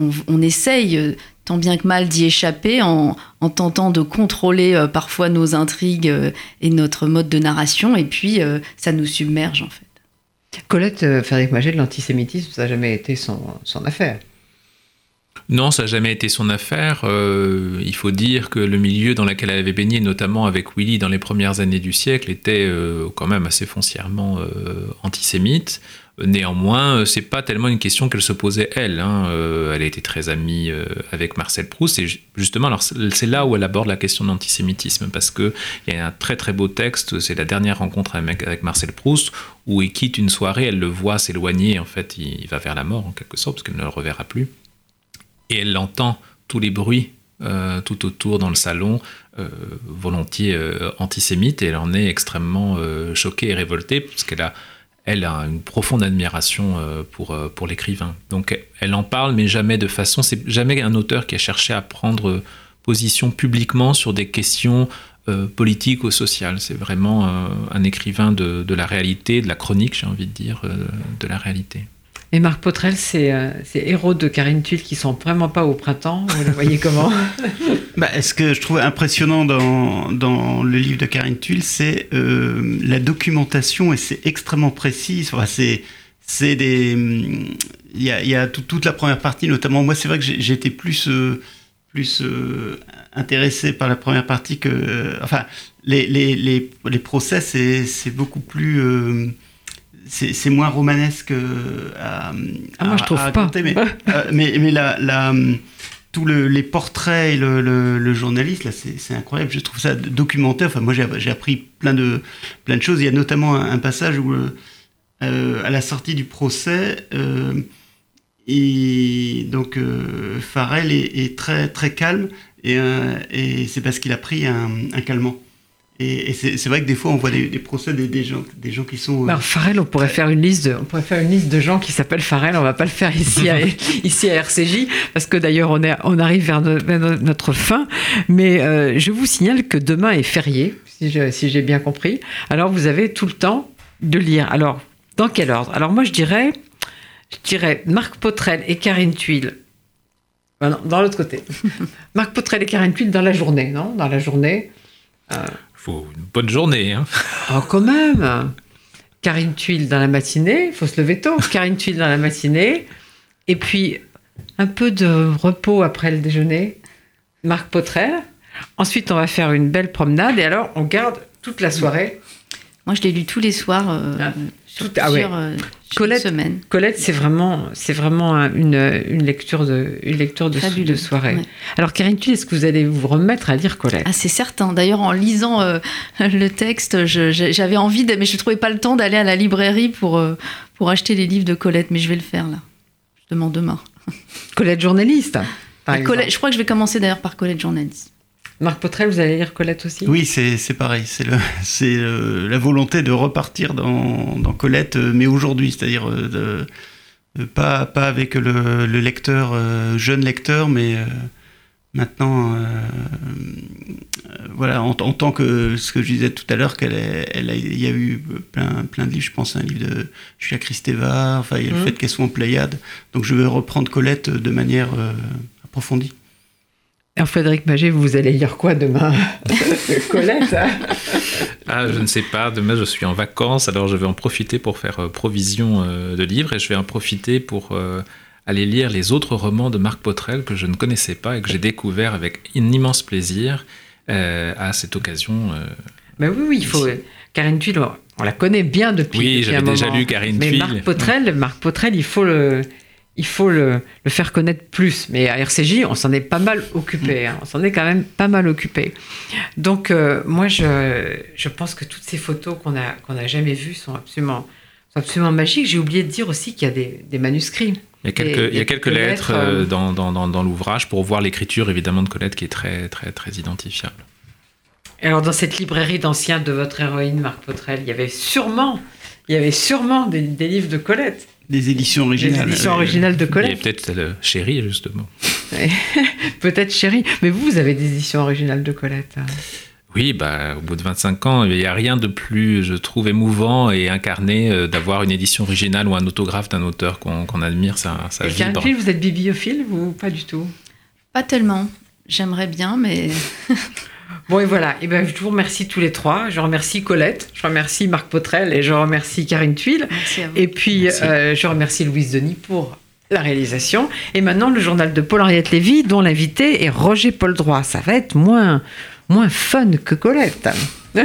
on, on essaye, tant bien que mal, d'y échapper en, en tentant de contrôler euh, parfois nos intrigues euh, et notre mode de narration. Et puis, euh, ça nous submerge, en fait. Colette euh, Frédéric-Maget, l'antisémitisme, ça n'a jamais été son, son affaire. Non, ça n'a jamais été son affaire. Euh, il faut dire que le milieu dans lequel elle avait baigné, notamment avec Willy dans les premières années du siècle, était euh, quand même assez foncièrement euh, antisémite. Néanmoins, euh, c'est pas tellement une question qu'elle se posait elle. hein. Euh, elle a été très amie euh, avec Marcel Proust. Et ju- justement, c'est là où elle aborde la question de l'antisémitisme parce que il y a un très très beau texte. C'est la dernière rencontre avec, Marcel Proust où il quitte une soirée, elle le voit s'éloigner. En fait, il, va vers la mort en quelque sorte parce qu'elle ne le reverra plus et elle entend tous les bruits tout autour dans le salon, volontiers antisémites, et elle en est extrêmement choquée et révoltée, parce qu'elle a, elle a une profonde admiration euh, pour, euh, pour l'écrivain. Donc elle en parle, mais jamais de façon... C'est jamais un auteur qui a cherché à prendre position publiquement sur des questions euh, politiques ou sociales. C'est vraiment un écrivain de, de la réalité, de la chronique, j'ai envie de dire, de la réalité. Et Marc Potrel, c'est euh, héros de Karine Tuile qui sont vraiment pas au printemps. Vous le voyez comment? [laughs] Bah, ce que je trouve impressionnant dans, dans le livre de Karine Tuile, c'est euh, la documentation et c'est extrêmement précis. C'est c'est des il y a, toute la première partie, notamment moi, c'est vrai que été plus euh, plus euh, intéressé par la première partie que enfin les les les, les procès c'est beaucoup plus c'est moins romanesque euh, à, Ah, moi, à- je trouve à pas. mais, [laughs] euh, mais, mais la, la, tous le- les portraits et le, le- le journaliste, là, c'est incroyable. Je trouve ça documenté. Enfin, moi, j'ai appris plein de, plein de choses. Il y a notamment un, un passage où, euh, à la sortie du procès, euh, et donc Farrell est, est très, très calme, et, et c'est parce qu'il a pris un, un calmant. Et, et c'est vrai que des fois, on voit des, des procès des, des gens, des gens qui sont. euh, Alors, Farrell, on pourrait faire une liste de, on pourrait faire une liste de gens qui s'appellent Farrell. On va pas le faire ici à, [laughs] ici à RCJ parce que d'ailleurs on est, on arrive vers, no- vers no- notre fin. Mais euh, je vous signale que demain est férié, si j'ai bien compris. Alors vous avez tout le temps de lire. Alors dans quel ordre? Alors moi je dirais, je dirais Marc Potrel et Karine Tuile. Non, dans l'autre côté. [laughs] Marc Potrel et Karine Tuile dans la journée, non? Dans la journée. Faut une bonne journée. Hein. [laughs] Oh, quand même Karine Tuile dans la matinée, il faut se lever tôt. Karine Tuile dans la matinée. Et puis, un peu de repos après le déjeuner. Marc Potrel. Ensuite, on va faire une belle promenade. Et alors, on garde toute la soirée. Moi, je l'ai lu tous les soirs euh, Ah, sur tout- ah ouais. euh, Colette- une semaine. Colette, c'est vraiment, c'est vraiment un- une, une lecture de, une lecture de, soirée. Ouais. Alors, Karine Tuile, est-ce que vous allez vous remettre à lire Colette? Ah, c'est certain. D'ailleurs, en lisant euh, le texte, j'avais envie, de, mais je ne trouvais pas le temps d'aller à la librairie pour, euh, pour acheter les livres de Colette. Mais je vais le faire là. Je demande demain. Colette journaliste, par Et exemple. Colette- je crois que je vais commencer d'ailleurs par Colette journaliste. Marc Potrel, vous allez lire Colette aussi? Oui, c'est pareil. C'est [laughs] la volonté de repartir dans, dans Colette, euh, mais aujourd'hui, c'est-à-dire euh, pas, pas avec le, lecteur, euh, jeune lecteur, mais maintenant, voilà, en, tant que ce que je disais tout à l'heure, qu'il elle il y a eu plein, plein de livres, je pense à un livre de Julia Kristeva, enfin, il y a le mmh. fait qu'elle soit en Pléiade. Donc je vais reprendre Colette de manière approfondie. Alors Frédéric Maget, vous allez lire quoi demain [laughs] Colette hein ah, Je ne sais pas. Demain, je suis en vacances, alors je vais en profiter pour faire euh, provision euh, de livres et je vais en profiter pour euh, aller lire les autres romans de Marc Potrel que je ne connaissais pas et que j'ai découvert avec un immense plaisir à cette occasion. Mais oui, oui, il faut. Karine Tuile, on la connaît bien depuis. Oui, j'avais déjà lu Karine Mais Marc Potrel, Marc Potrel, il faut le il faut le, faire connaître plus. Mais à RCJ, on s'en est pas mal occupé. Hein. On s'en est quand même pas mal occupé. Donc, euh, moi, je, je, pense que toutes ces photos qu'on n'a jamais vues sont absolument, absolument magiques. J'ai oublié de dire aussi qu'il y a des, des manuscrits. Il y a quelques, il y a quelques lettres, euh, dans, dans, dans, l'ouvrage pour voir l'écriture, évidemment, de Colette qui est très, très, très identifiable. alors, dans cette librairie d'anciens de votre héroïne, Marc Potrel, il y avait sûrement, il y avait sûrement des, des livres de Colette. Des éditions originales. Des éditions originales de Colette. Et peut-être le Chéri, justement. [laughs] peut-être Chéri. Mais vous, vous avez des éditions originales de Colette. Hein. Oui, bah, au bout de 25 ans, il n'y a rien de plus, je trouve, émouvant et incarné euh, d'avoir une édition originale ou un autographe d'un auteur qu'on admire. Ça, ça et vibre. vous êtes bibliophile ou pas du tout? Pas tellement. J'aimerais bien, mais [laughs] Bon, et voilà. Et ben, je vous remercie tous les trois. Je remercie Colette, je remercie Marc Potrel et je remercie Karine Tuile. Et puis, euh, je remercie Louise Denis pour la réalisation. Et maintenant, le journal de Paul-Henriette Lévy, dont l'invité est Roger Paul Droit. Ça va être moins, moins fun que Colette. [laughs]